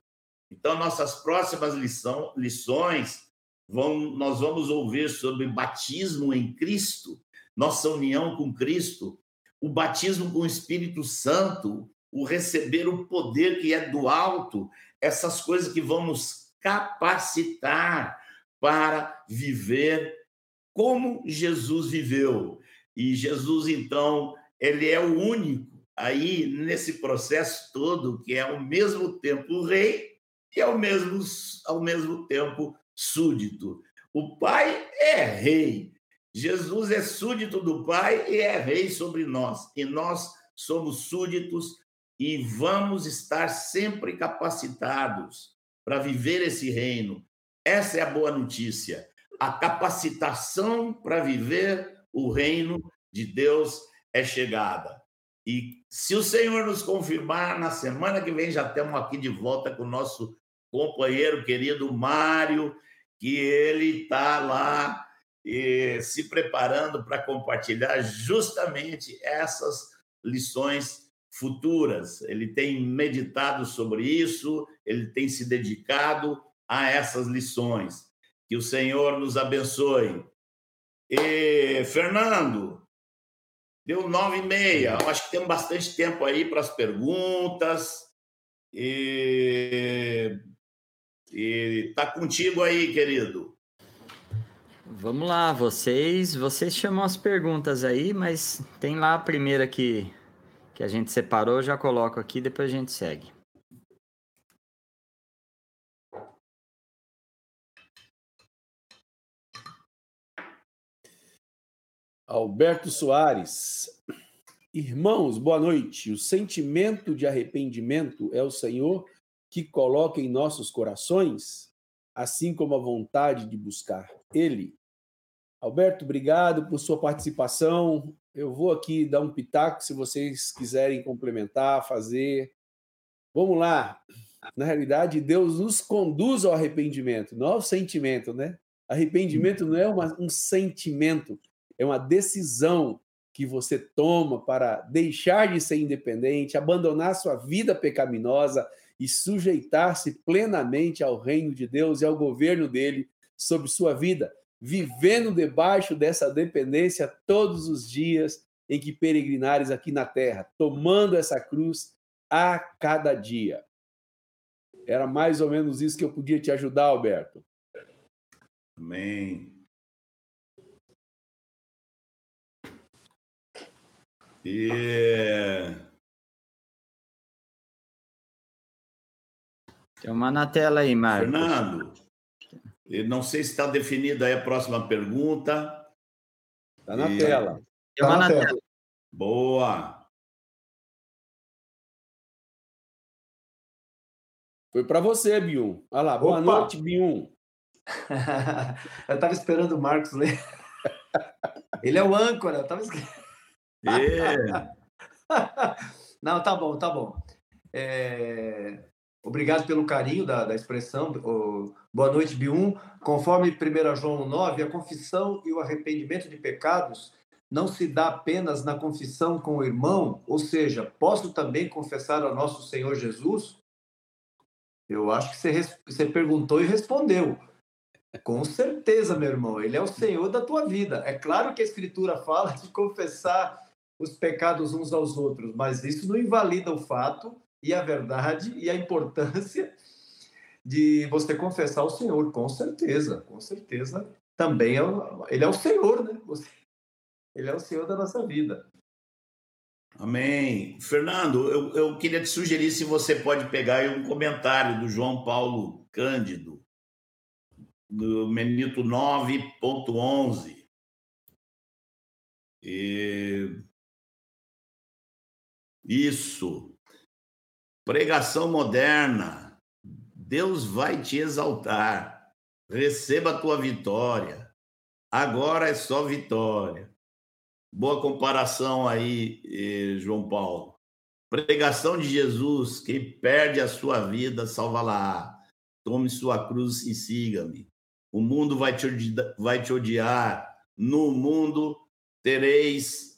Então, nossas próximas lição, lições vão, nós vamos ouvir sobre batismo em Cristo, nossa união com Cristo, o batismo com o Espírito Santo, o receber o poder que é do alto, essas coisas que vão nos capacitar para viver como Jesus viveu. E Jesus, então, ele é o único aí nesse processo todo que é ao mesmo tempo rei e ao mesmo, ao mesmo tempo súdito. O Pai é rei. Jesus é súdito do Pai e é rei sobre nós. E nós somos súditos e vamos estar sempre capacitados para viver esse reino. Essa é a boa notícia. A capacitação para viver o reino de Deus é chegada. E se o Senhor nos confirmar, na semana que vem já estamos aqui de volta com o nosso companheiro querido Mário, que ele está lá e, se preparando para compartilhar justamente essas lições futuras. Ele tem meditado sobre isso, ele tem se dedicado a essas lições. Que o Senhor nos abençoe. E, Fernando, deu nove e meia. Acho que tem bastante tempo aí para as perguntas. E e tá contigo aí, querido. Vamos lá, vocês, vocês chamam as perguntas aí, mas tem lá a primeira que que a gente separou, já coloco aqui, depois a gente segue. Alberto Soares. Irmãos, boa noite. O sentimento de arrependimento é o Senhor que coloca em nossos corações, assim como a vontade de buscar Ele. Alberto, obrigado por sua participação. Eu vou aqui dar um pitaco se vocês quiserem complementar, fazer. Vamos lá. Na realidade, Deus nos conduz ao arrependimento, não ao sentimento, né? Arrependimento não é uma, um sentimento, é uma decisão que você toma para deixar de ser independente, abandonar sua vida pecaminosa e sujeitar-se plenamente ao reino de Deus e ao governo dele sobre sua vida, vivendo debaixo dessa dependência todos os dias em que peregrinares aqui na terra, tomando essa cruz a cada dia. Era mais ou menos isso que eu podia te ajudar, Alberto. Amém. E... Tem uma na tela aí, Marcos. Fernando, eu não sei se está definida aí a próxima pergunta. Está na e... tela. Tem uma tá na, na tela. tela. Boa. Foi para você, Bion. Olha lá, boa Opa. noite, Bion. eu estava esperando o Marcos ler. Ele é o âncora, eu estava é. Não, tá bom, tá bom. É... Obrigado pelo carinho da, da expressão. Boa noite, Bium. Conforme 1 João 9, a confissão e o arrependimento de pecados não se dá apenas na confissão com o irmão, ou seja, posso também confessar ao nosso Senhor Jesus? Eu acho que você, você perguntou e respondeu. Com certeza, meu irmão, ele é o Senhor da tua vida. É claro que a Escritura fala de confessar os pecados uns aos outros, mas isso não invalida o fato e a verdade e a importância de você confessar o Senhor, com certeza, com certeza. Também é, ele é o Senhor, né? Ele é o Senhor da nossa vida. Amém. Fernando, eu, eu queria te sugerir se você pode pegar um comentário do João Paulo Cândido, do Menito 9.11. E... Isso. Pregação moderna. Deus vai te exaltar. Receba a tua vitória. Agora é só vitória. Boa comparação aí, eh, João Paulo. Pregação de Jesus: quem perde a sua vida, salva-la. Tome sua cruz e siga-me. O mundo vai te, vai te odiar. No mundo tereis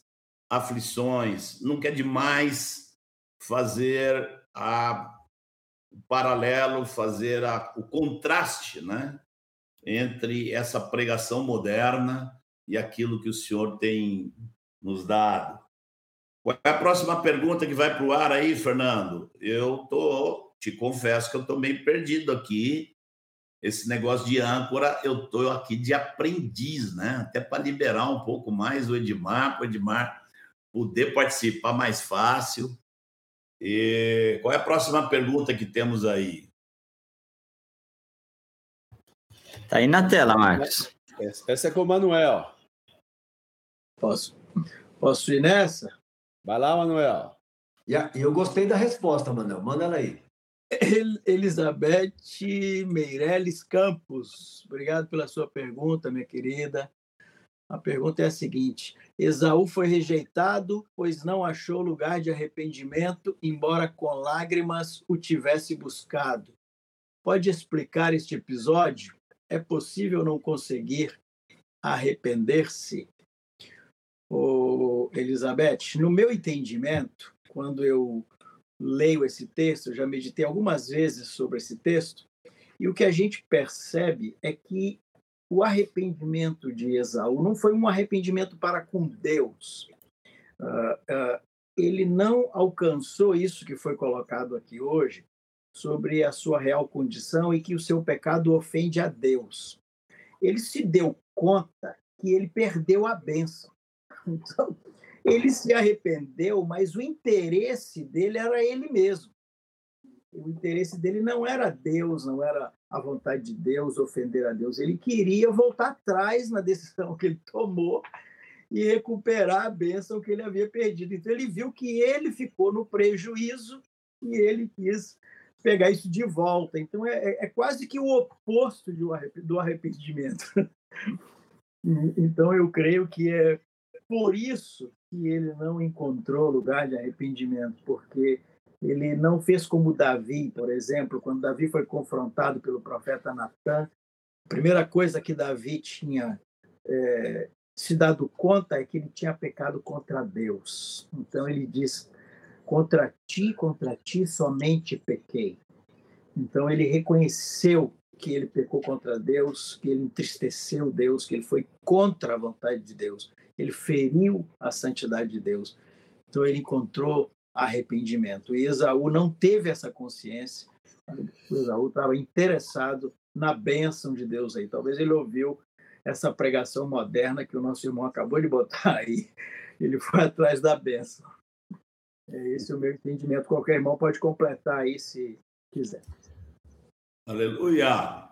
aflições. Nunca é demais fazer a, o paralelo, fazer a, o contraste né? entre essa pregação moderna e aquilo que o senhor tem nos dado. Qual é a próxima pergunta que vai para o ar aí, Fernando? Eu tô, te confesso que eu estou meio perdido aqui esse negócio de âncora, eu estou aqui de aprendiz, né? Até para liberar um pouco mais o Edmar, para o Edmar poder participar mais fácil. E qual é a próxima pergunta que temos aí? Tá aí na tela, Marcos. Essa é com o Manuel. Posso, posso ir nessa? Vai lá, Manuel. E eu gostei da resposta, Manuel. Manda ela aí. Elizabeth Meirelles Campos, obrigado pela sua pergunta, minha querida. A pergunta é a seguinte: Esaú foi rejeitado, pois não achou lugar de arrependimento, embora com lágrimas o tivesse buscado. Pode explicar este episódio? É possível não conseguir arrepender-se? Elizabeth, no meu entendimento, quando eu leio esse texto, eu já meditei algumas vezes sobre esse texto, e o que a gente percebe é que o arrependimento de Esaú não foi um arrependimento para com Deus. Uh, uh, ele não alcançou isso que foi colocado aqui hoje sobre a sua real condição e que o seu pecado ofende a Deus. Ele se deu conta que ele perdeu a bênção. Então, ele se arrependeu, mas o interesse dele era ele mesmo. O interesse dele não era Deus, não era a vontade de Deus ofender a Deus. Ele queria voltar atrás na decisão que ele tomou e recuperar a bênção que ele havia perdido. Então ele viu que ele ficou no prejuízo e ele quis pegar isso de volta. Então é, é, é quase que o oposto do arrependimento. Então eu creio que é por isso que ele não encontrou lugar de arrependimento, porque ele não fez como Davi, por exemplo, quando Davi foi confrontado pelo profeta Natan, a primeira coisa que Davi tinha é, se dado conta é que ele tinha pecado contra Deus. Então ele diz: contra ti, contra ti somente pequei. Então ele reconheceu que ele pecou contra Deus, que ele entristeceu Deus, que ele foi contra a vontade de Deus ele feriu a santidade de Deus. Então ele encontrou arrependimento. E Esaú não teve essa consciência. O Esaú estava interessado na bênção de Deus aí. Talvez ele ouviu essa pregação moderna que o nosso irmão acabou de botar aí ele foi atrás da benção. É esse o meu entendimento. Qualquer irmão pode completar aí se quiser. Aleluia.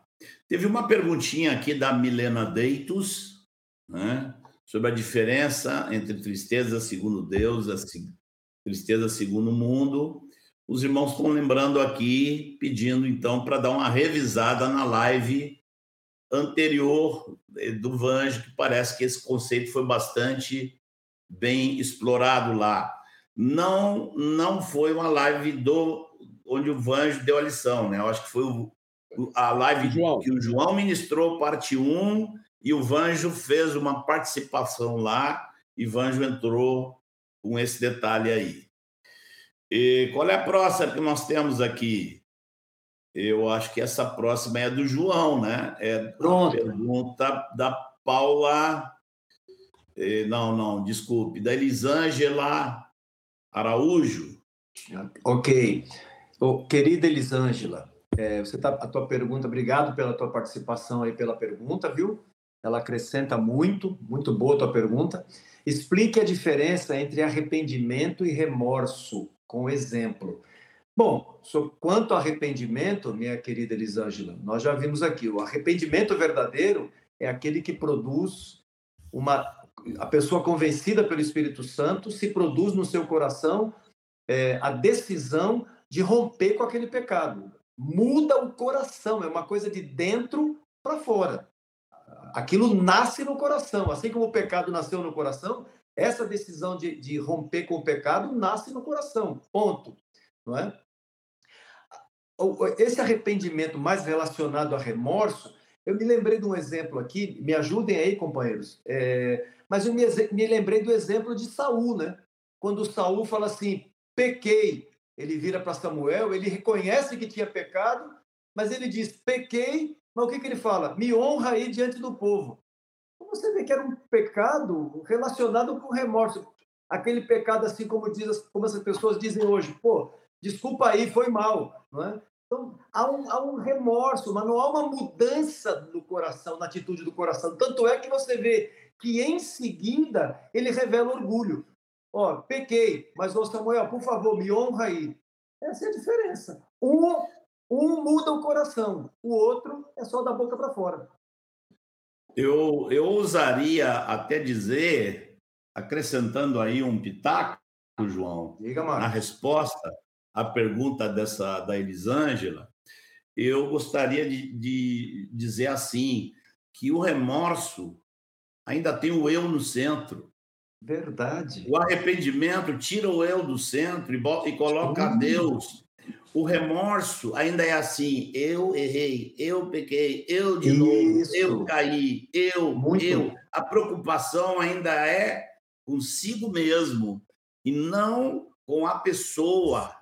Teve uma perguntinha aqui da Milena Deitos, né, sobre a diferença entre tristeza segundo Deus e tristeza segundo mundo. Os irmãos estão lembrando aqui, pedindo então para dar uma revisada na live anterior eh, do Vange, que parece que esse conceito foi bastante bem explorado lá. Não, não foi uma live do onde o Vange deu a lição, né? Eu acho que foi o, a live João. que o João ministrou, parte 1, e o Vanjo fez uma participação lá, e Vanjo entrou com esse detalhe aí. E qual é a próxima que nós temos aqui? Eu acho que essa próxima é do João, né? É Pronto. pergunta da Paula. Não, não, desculpe, da Elisângela Araújo. Ok. Oh, querida Elisângela, é, você tá, a tua pergunta, obrigado pela tua participação aí, pela pergunta, viu? Ela acrescenta muito, muito boa a tua pergunta. Explique a diferença entre arrependimento e remorso, com exemplo. Bom, quanto ao arrependimento, minha querida Elisângela, nós já vimos aqui, o arrependimento verdadeiro é aquele que produz uma. A pessoa convencida pelo Espírito Santo se produz no seu coração é, a decisão de romper com aquele pecado muda o coração, é uma coisa de dentro para fora. Aquilo nasce no coração, assim como o pecado nasceu no coração, essa decisão de, de romper com o pecado nasce no coração, ponto. Não é? Esse arrependimento mais relacionado a remorso, eu me lembrei de um exemplo aqui, me ajudem aí, companheiros, é, mas eu me, me lembrei do exemplo de Saul, né? Quando Saul fala assim, pequei, ele vira para Samuel, ele reconhece que tinha pecado, mas ele diz: pequei, mas o que, que ele fala? Me honra aí diante do povo. Então você vê que era um pecado relacionado com remorso. Aquele pecado, assim como, diz, como as pessoas dizem hoje, pô, desculpa aí, foi mal. Não é? Então, há um, há um remorso, mas não há uma mudança no coração, na atitude do coração. Tanto é que você vê que, em seguida, ele revela orgulho. Ó, pequei, mas, ô Samuel, por favor, me honra aí. Essa é a diferença. Um, um muda o coração, o outro é só da boca para fora. Eu, eu ousaria até dizer, acrescentando aí um pitaco, João, Diga, na resposta à pergunta dessa da Elisângela, eu gostaria de, de dizer assim, que o remorso ainda tem o eu no centro. Verdade. O arrependimento tira o eu do centro e, bota, e coloca. Deus. O remorso ainda é assim: eu errei, eu pequei, eu de Isso. novo, eu caí, eu, Muito. eu. A preocupação ainda é consigo mesmo e não com a pessoa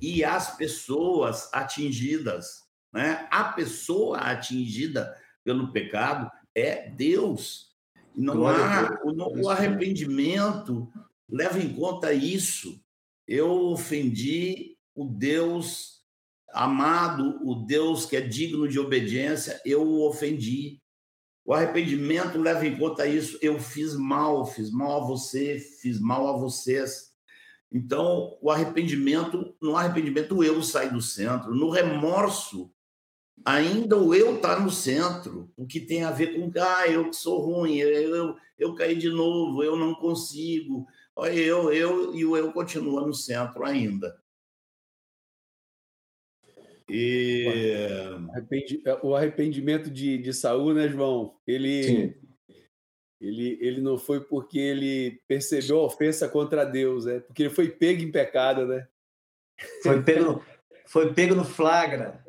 e as pessoas atingidas. Né? A pessoa atingida pelo pecado é Deus. Não há o, o arrependimento leva em conta isso. Eu ofendi o Deus amado, o Deus que é digno de obediência, eu o ofendi. O arrependimento leva em conta isso. Eu fiz mal, fiz mal a você, fiz mal a vocês. Então, o arrependimento, no arrependimento, eu saio do centro. No remorso, ainda o eu está no centro, o que tem a ver com, ah, eu que sou ruim, eu, eu, eu caí de novo, eu não consigo. Eu, eu e o eu continua no centro ainda. E... O arrependimento de, de Saul, né, João? Ele, ele, ele não foi porque ele percebeu a ofensa contra Deus, né? Porque ele foi pego em pecado, né? Foi pego, foi pego no flagra.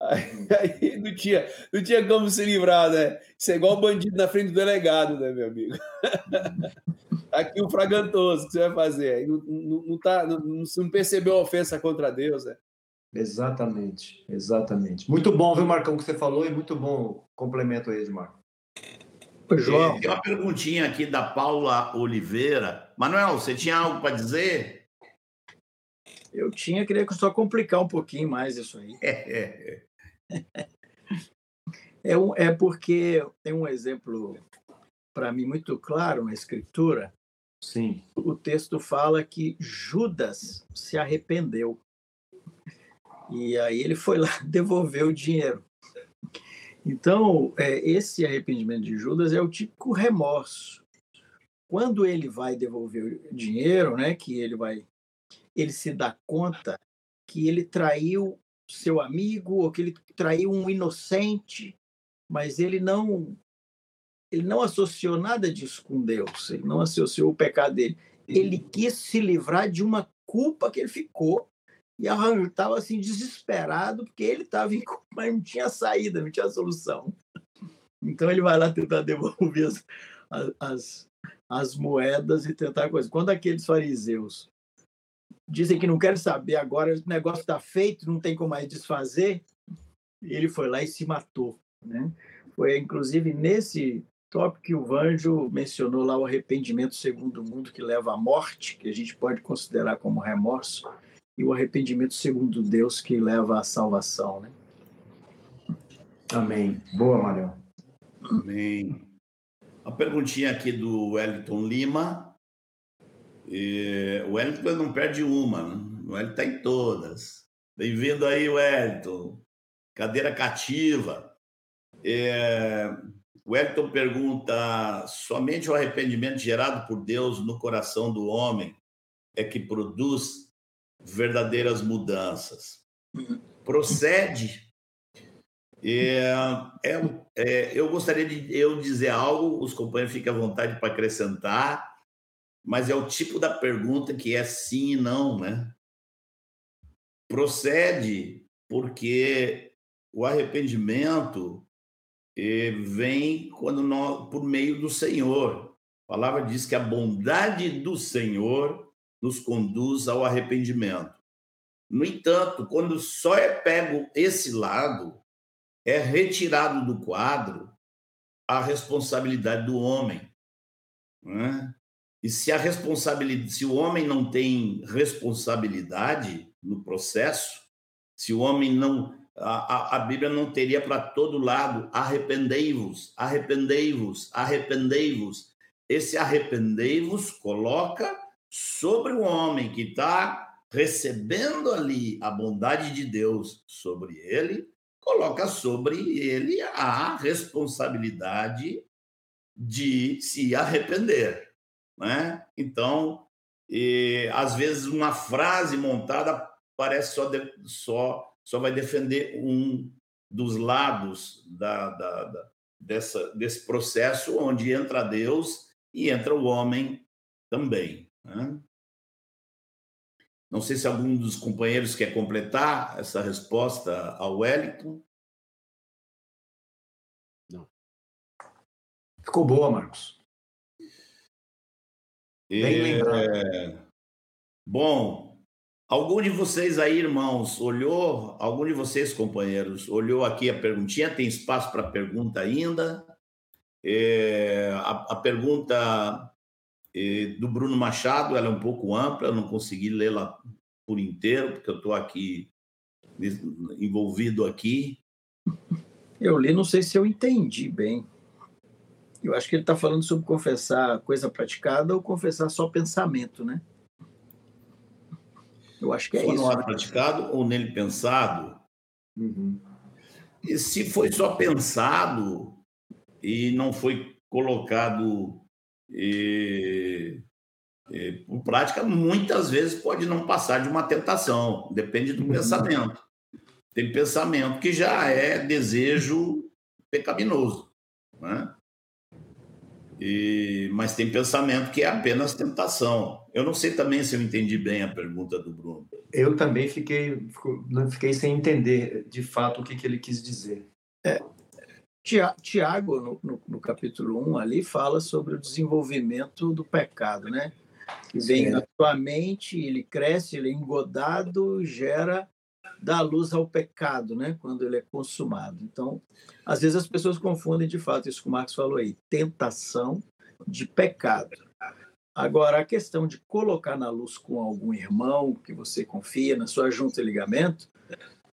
Aí não tinha, não tinha como se livrar, né? Isso é igual bandido na frente do delegado, né, meu amigo? Aqui o fragantoso que você vai fazer. Não, não, não, tá, não, não percebeu a ofensa contra Deus, né? Exatamente, exatamente. Muito bom, viu, Marcão, que você falou, e muito bom complemento aí, Marco. João. Tem uma perguntinha aqui da Paula Oliveira. Manuel, você tinha algo para dizer? Eu tinha, queria só complicar um pouquinho mais isso aí. É, um, é porque tem um exemplo, para mim, muito claro na Escritura, Sim. o texto fala que Judas se arrependeu. E aí ele foi lá devolver o dinheiro. Então, é, esse arrependimento de Judas é o típico remorso. Quando ele vai devolver o dinheiro, né, que ele vai, ele se dá conta que ele traiu seu amigo ou que ele traiu um inocente, mas ele não ele não associou nada disso com Deus, ele não associou o pecado dele. Ele quis se livrar de uma culpa que ele ficou e estava assim desesperado porque ele estava em culpa, mas não tinha saída, não tinha solução. Então ele vai lá tentar devolver as, as, as moedas e tentar coisa. Quando aqueles fariseus dizem que não querem saber agora, o negócio está feito, não tem como mais desfazer, ele foi lá e se matou. Né? Foi inclusive nesse tópico que o Vanjo mencionou lá o arrependimento segundo o mundo que leva à morte, que a gente pode considerar como remorso, e o arrependimento segundo Deus que leva à salvação. Né? Amém. Boa, Marião. Amém. A perguntinha aqui do Wellington Lima. E o Wellington não perde uma, né? o Wellington está em todas. Bem-vindo aí, Wellington. Cadeira cativa. É... O Wellington pergunta: somente o arrependimento gerado por Deus no coração do homem é que produz verdadeiras mudanças. Procede. É, é, é, eu gostaria de eu dizer algo, os companheiros fiquem à vontade para acrescentar, mas é o tipo da pergunta que é sim e não, né? Procede porque o arrependimento vem quando nós, por meio do Senhor. A palavra diz que a bondade do Senhor nos conduz ao arrependimento. No entanto, quando só é pego esse lado, é retirado do quadro a responsabilidade do homem. Né? E se a responsabilidade, se o homem não tem responsabilidade no processo, se o homem não a, a, Bíblia não teria para todo lado arrependei-vos, arrependei-vos, arrependei-vos. Esse arrependei-vos coloca sobre o homem que está recebendo ali a bondade de Deus sobre ele, coloca sobre ele a responsabilidade de se arrepender, né? Então, e, às vezes uma frase montada parece só de, só só vai defender um dos lados da, da, da, dessa, desse processo onde entra Deus e entra o homem também. Né? Não sei se algum dos companheiros quer completar essa resposta ao Wellington. Não. Ficou boa, Marcos. Bem lembrado. É... Bom, Algum de vocês aí, irmãos, olhou? Algum de vocês, companheiros, olhou aqui a perguntinha? Tem espaço para pergunta ainda? É, a, a, pergunta é, do Bruno Machado ela é um pouco ampla, eu não consegui lê-la por inteiro, porque eu estou aqui envolvido aqui. Eu li, não sei se eu entendi bem. Eu acho que ele está falando sobre confessar coisa praticada ou confessar só pensamento, né? Eu acho que é Só isso. no ato praticado ou nele pensado. Uhum. E se foi só pensado e não foi colocado e, e, por prática, muitas vezes pode não passar de uma tentação, depende do uhum. pensamento. Tem pensamento que já é desejo pecaminoso, né? E, mas tem pensamento que é apenas tentação. Eu não sei também se eu entendi bem a pergunta do Bruno. Eu também fiquei, não fiquei sem entender de fato o que, que ele quis dizer. É, Tiago, no, no, no, capítulo 1, ali fala sobre o desenvolvimento do pecado, né? Que vem na sua mente, ele cresce, ele é engodado, gera dá luz ao pecado, né? Quando ele é consumado. Então, às vezes as pessoas confundem de fato isso que o Marcos falou aí, tentação de pecado. Agora, a questão de colocar na luz com algum irmão que você confia, na sua junta e ligamento,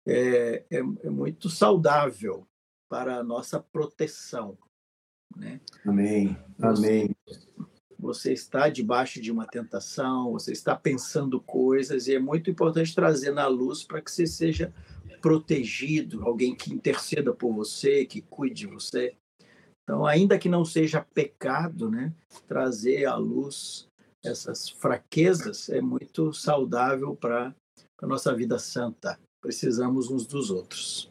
é, é, é muito saudável para a nossa proteção. Né? Amém, amém. você está debaixo de uma tentação, você está pensando coisas, e é muito importante trazer na luz para que você seja protegido, alguém que interceda por você, que cuide de você. Então, ainda que não seja pecado, né, trazer à luz essas fraquezas é muito saudável para a nossa vida santa. Precisamos uns dos outros.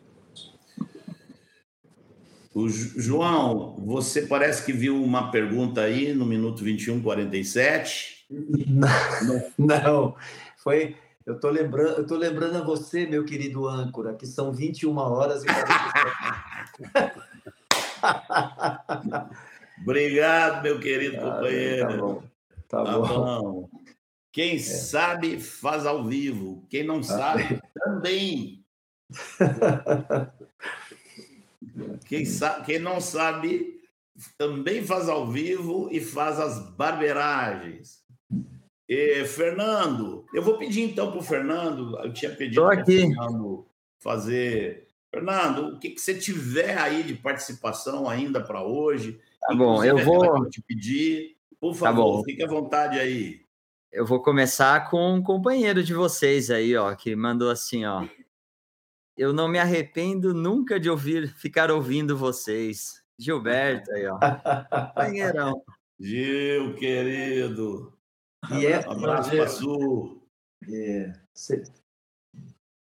O João, você parece que viu uma pergunta aí no minuto 21, 47. Não, não. foi. Eu estou lembrando, eu tô lembrando a você, meu querido âncora, que são 21 horas e Obrigado, meu querido ah, companheiro. Tá bom. Tá, tá bom. bom. Quem é. sabe faz ao vivo. Quem não sabe também. Quem, sabe, quem não sabe também faz ao vivo e faz as barberagens. E, Fernando, eu vou pedir então para o Fernando, eu tinha pedido para o Fernando fazer. Fernando, o que, que você tiver aí de participação ainda para hoje? Tá bom, eu vou te pedir. Por tá favor, tá fique à vontade aí. Eu vou começar com um companheiro de vocês aí, ó, que mandou assim, ó. Eu não me arrependo nunca de ouvir, ficar ouvindo vocês. Gilberto aí, ó. Companheirão. Gil, querido. E é, um abraço para Sul. É.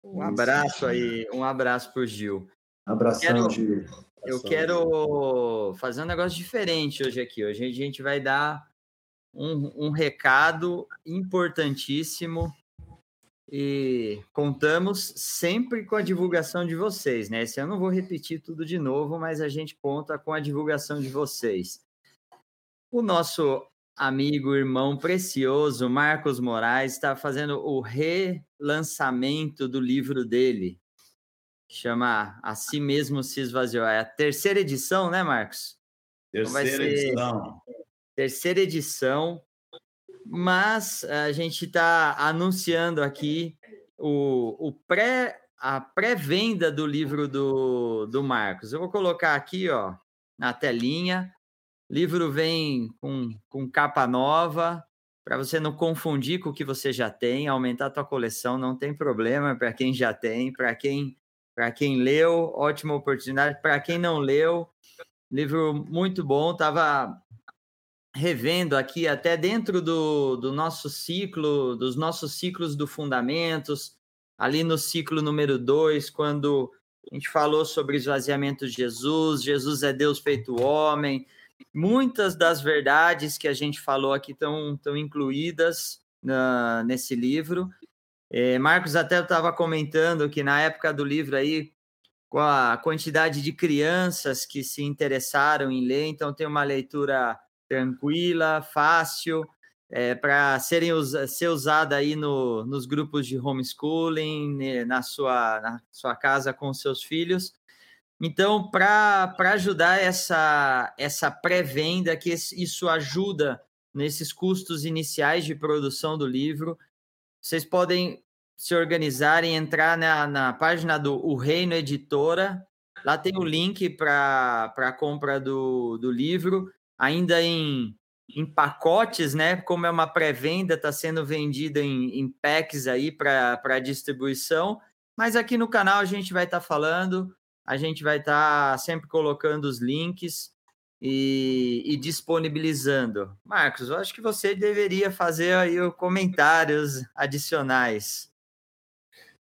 Um abraço aí, um abraço para o Gil. Abração, quero, Gil. Eu quero fazer um negócio diferente hoje aqui. Hoje a gente vai dar um, um recado importantíssimo e contamos sempre com a divulgação de vocês, né? Esse eu não vou repetir tudo de novo, mas a gente conta com a divulgação de vocês. O nosso amigo, irmão precioso, Marcos Moraes, está fazendo o relançamento do livro dele. Chama A Si Mesmo Se Esvaziou. É a terceira edição, né, Marcos? Então terceira edição. Terceira edição mas a gente está anunciando aqui o, o pré, a pré-venda do livro do, do Marcos. Eu vou colocar aqui ó, na telinha. O livro vem com, com capa nova, para você não confundir com o que você já tem, aumentar a tua coleção, não tem problema para quem já tem, para quem para quem leu, ótima oportunidade, para quem não leu, livro muito bom, estava revendo aqui até dentro do, do nosso ciclo, dos nossos ciclos do Fundamentos, ali no ciclo número 2, quando a gente falou sobre esvaziamento de Jesus, Jesus é Deus feito homem, muitas das verdades que a gente falou aqui estão, incluídas na, nesse livro. É, Marcos até estava comentando que na época do livro aí, com a quantidade de crianças que se interessaram em ler, então tem uma leitura tranquila, fácil, é, para serem ser usada aí no, nos grupos de homeschooling, né, na sua, na sua casa com seus filhos. Então, para ajudar essa, essa pré-venda, que isso ajuda nesses custos iniciais de produção do livro, vocês podem se organizarem, entrar na, na página do O Reino Editora, lá tem o link para a compra do, do livro ainda em, em pacotes, né? Como é uma pré-venda, está sendo vendida em, em packs aí para distribuição. Mas aqui no canal a gente vai estar tá falando, a gente vai estar tá sempre colocando os links e, e, disponibilizando. Marcos, eu acho que você deveria fazer aí comentários adicionais.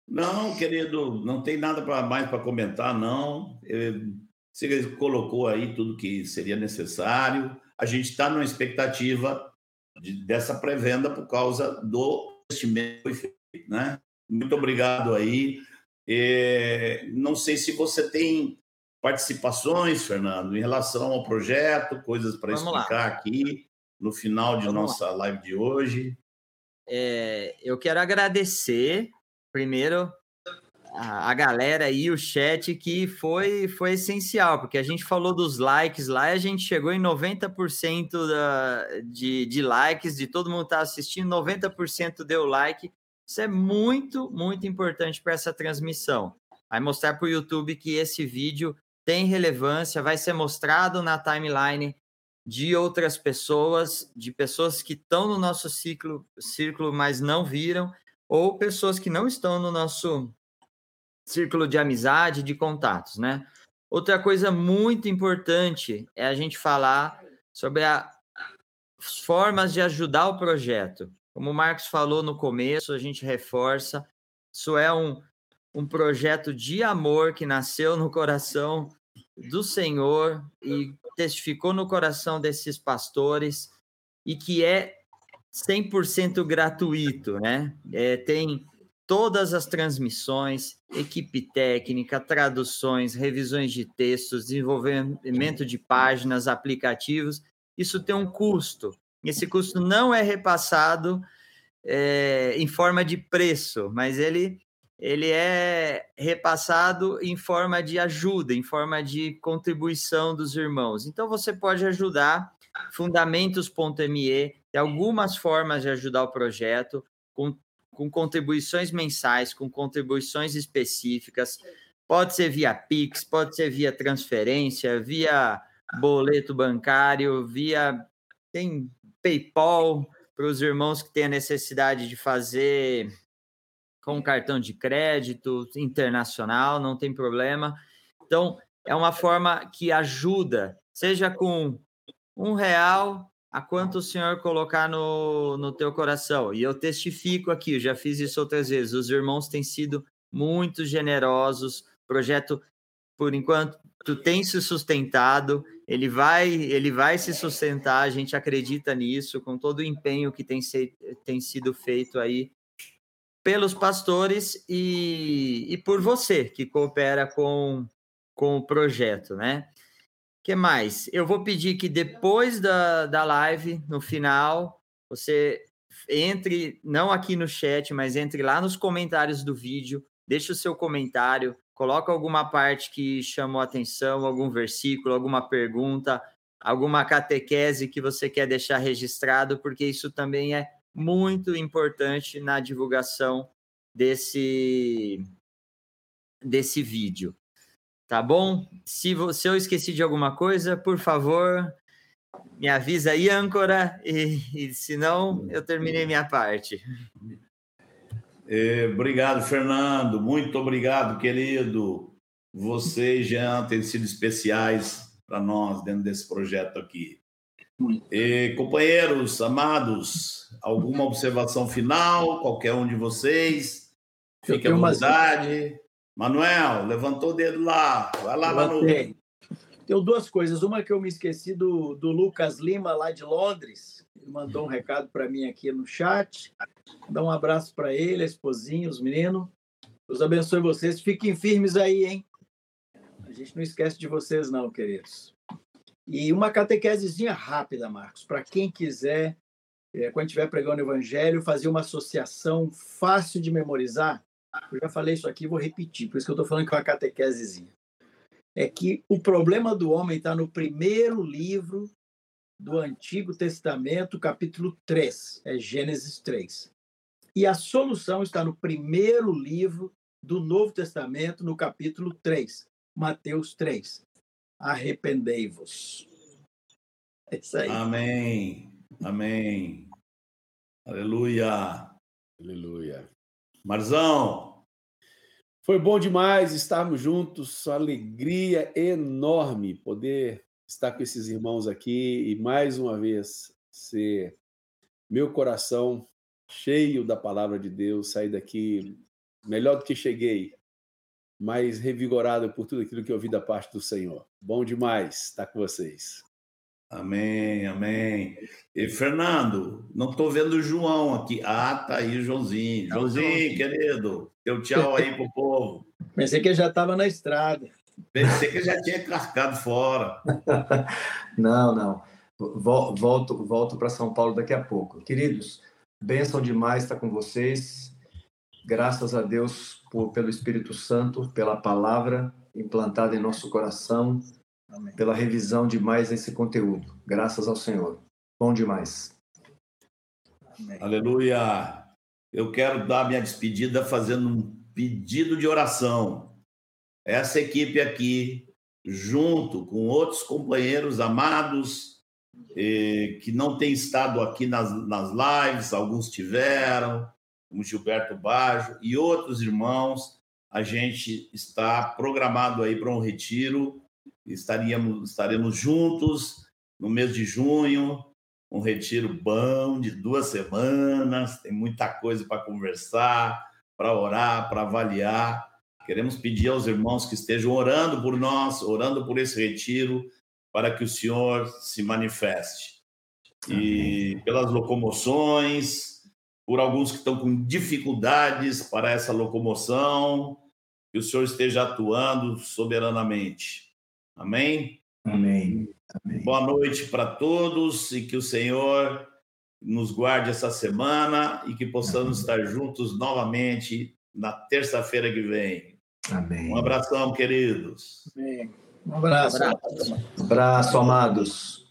Não, querido, não tem nada pra, mais para comentar, não. Eu você colocou aí tudo que seria necessário. A gente está numa expectativa de, dessa pré-venda por causa do investimento que foi feito, né? Muito obrigado aí. É, não sei se você tem participações, Fernando, em relação ao projeto, coisas para explicar lá. aqui no final de Vamos nossa lá. live de hoje. É, eu quero agradecer, primeiro, a, galera aí, o chat, que foi, foi essencial, porque a gente falou dos likes lá a gente chegou em 90% da, de, de likes, de todo mundo tá assistindo, 90% deu like. Isso é muito, muito importante para essa transmissão. Vai mostrar para o YouTube que esse vídeo tem relevância, vai ser mostrado na timeline de outras pessoas, de pessoas que estão no nosso ciclo, círculo, mas não viram, ou pessoas que não estão no nosso círculo de amizade, de contatos, né? Outra coisa muito importante é a gente falar sobre as formas de ajudar o projeto. Como o Marcos falou no começo, a gente reforça, isso é um, um projeto de amor que nasceu no coração do Senhor e testificou no coração desses pastores e que é 100% gratuito, né? É, tem todas as transmissões, equipe técnica, traduções, revisões de textos, desenvolvimento de páginas, aplicativos. Isso tem um custo. Esse custo não é repassado é, em forma de preço, mas ele ele é repassado em forma de ajuda, em forma de contribuição dos irmãos. Então você pode ajudar fundamentos.me, tem algumas formas de ajudar o projeto com, com contribuições mensais, com contribuições específicas. Pode ser via Pix, pode ser via transferência, via boleto bancário, via tem PayPal para os irmãos que têm a necessidade de fazer com cartão de crédito internacional, não tem problema. Então, é uma forma que ajuda, seja com um real, a quanto o senhor colocar no, no teu coração. E eu testifico aqui, eu já fiz isso outras vezes, os irmãos têm sido muito generosos, o projeto, por enquanto, tem se sustentado, ele vai, ele vai se sustentar, a gente acredita nisso, com todo o empenho que tem, se, tem sido feito aí pelos pastores e, e por você que coopera com, com o projeto, né? Que mais? Eu vou pedir que depois da, da live, no final, você entre, não aqui no chat, mas entre lá nos comentários do vídeo, deixe o seu comentário, coloca alguma parte que chamou atenção, algum versículo, alguma pergunta, alguma catequese que você quer deixar registrado, porque isso também é muito importante na divulgação desse, desse vídeo. Tá bom? Se, se eu esqueci de alguma coisa, por favor, me avisa aí, âncora, e, e se não, eu terminei minha parte. É, obrigado, Fernando. Muito obrigado, querido. Você e Jean têm sido especiais para nós dentro desse projeto aqui. E, companheiros, amados, alguma observação final? Qualquer um de vocês? Fique à vontade. Manuel, levantou o dedo lá. Vai lá. Manu. Tem duas coisas. Uma que eu me esqueci do, do Lucas Lima, lá de Londres. Ele mandou um recado para mim aqui no chat. Dá um abraço para ele, a esposinha, os meninos. Deus abençoe vocês. Fiquem firmes aí, hein? A gente não esquece de vocês, não, queridos. E uma catequesezinha rápida, Marcos, para quem quiser, é, quando estiver pregando o evangelho, fazer uma associação fácil de memorizar. Eu já falei isso aqui, vou repetir, por isso que eu estou falando que é uma catequesezinha. É que o problema do homem está no primeiro livro do Antigo Testamento, capítulo 3, é Gênesis 3. E a solução está no primeiro livro do Novo Testamento, no capítulo 3, Mateus 3 arrependei-vos. É isso aí. Amém. Amém. Aleluia. Aleluia. Marzão. Foi bom demais estarmos juntos, alegria enorme poder estar com esses irmãos aqui e mais uma vez ser meu coração cheio da palavra de Deus, sair daqui melhor do que cheguei, mais revigorado por tudo aquilo que eu ouvi da parte do Senhor. Bom demais estar com vocês. Amém, amém. E Fernando, não estou vendo o João aqui. Ah, tá aí o Joãozinho. Joãozinho, querido, teu tchau aí pro povo. Pensei que já estava na estrada. Pensei que já tinha cascado fora. não, não. Volto, volto para São Paulo daqui a pouco. Queridos, bênção demais estar com vocês. Graças a Deus por, pelo Espírito Santo, pela palavra implantada em nosso coração, Amém. pela revisão de mais esse conteúdo. Graças ao Senhor. Bom demais. Amém. Aleluia. Eu quero dar minha despedida fazendo um pedido de oração. Essa equipe aqui, junto com outros companheiros amados que não têm estado aqui nas, nas lives, alguns tiveram, como Gilberto Bajo e outros irmãos. A gente está programado aí para um retiro, estaríamos, estaremos juntos no mês de junho, um retiro bom de duas semanas, tem muita coisa para conversar, para orar, para avaliar. Queremos pedir aos irmãos que estejam orando por nós, orando por esse retiro, para que o Senhor se manifeste. E pelas locomoções, por alguns que estão com dificuldades para essa locomoção, que o Senhor esteja atuando soberanamente. Amém? Amém. Amém. Boa noite para todos e que o Senhor nos guarde essa semana e que possamos Amém. estar juntos novamente na terça-feira que vem. Amém. Um abração, queridos. Amém. Um abraço. Um abraço, abraço amados.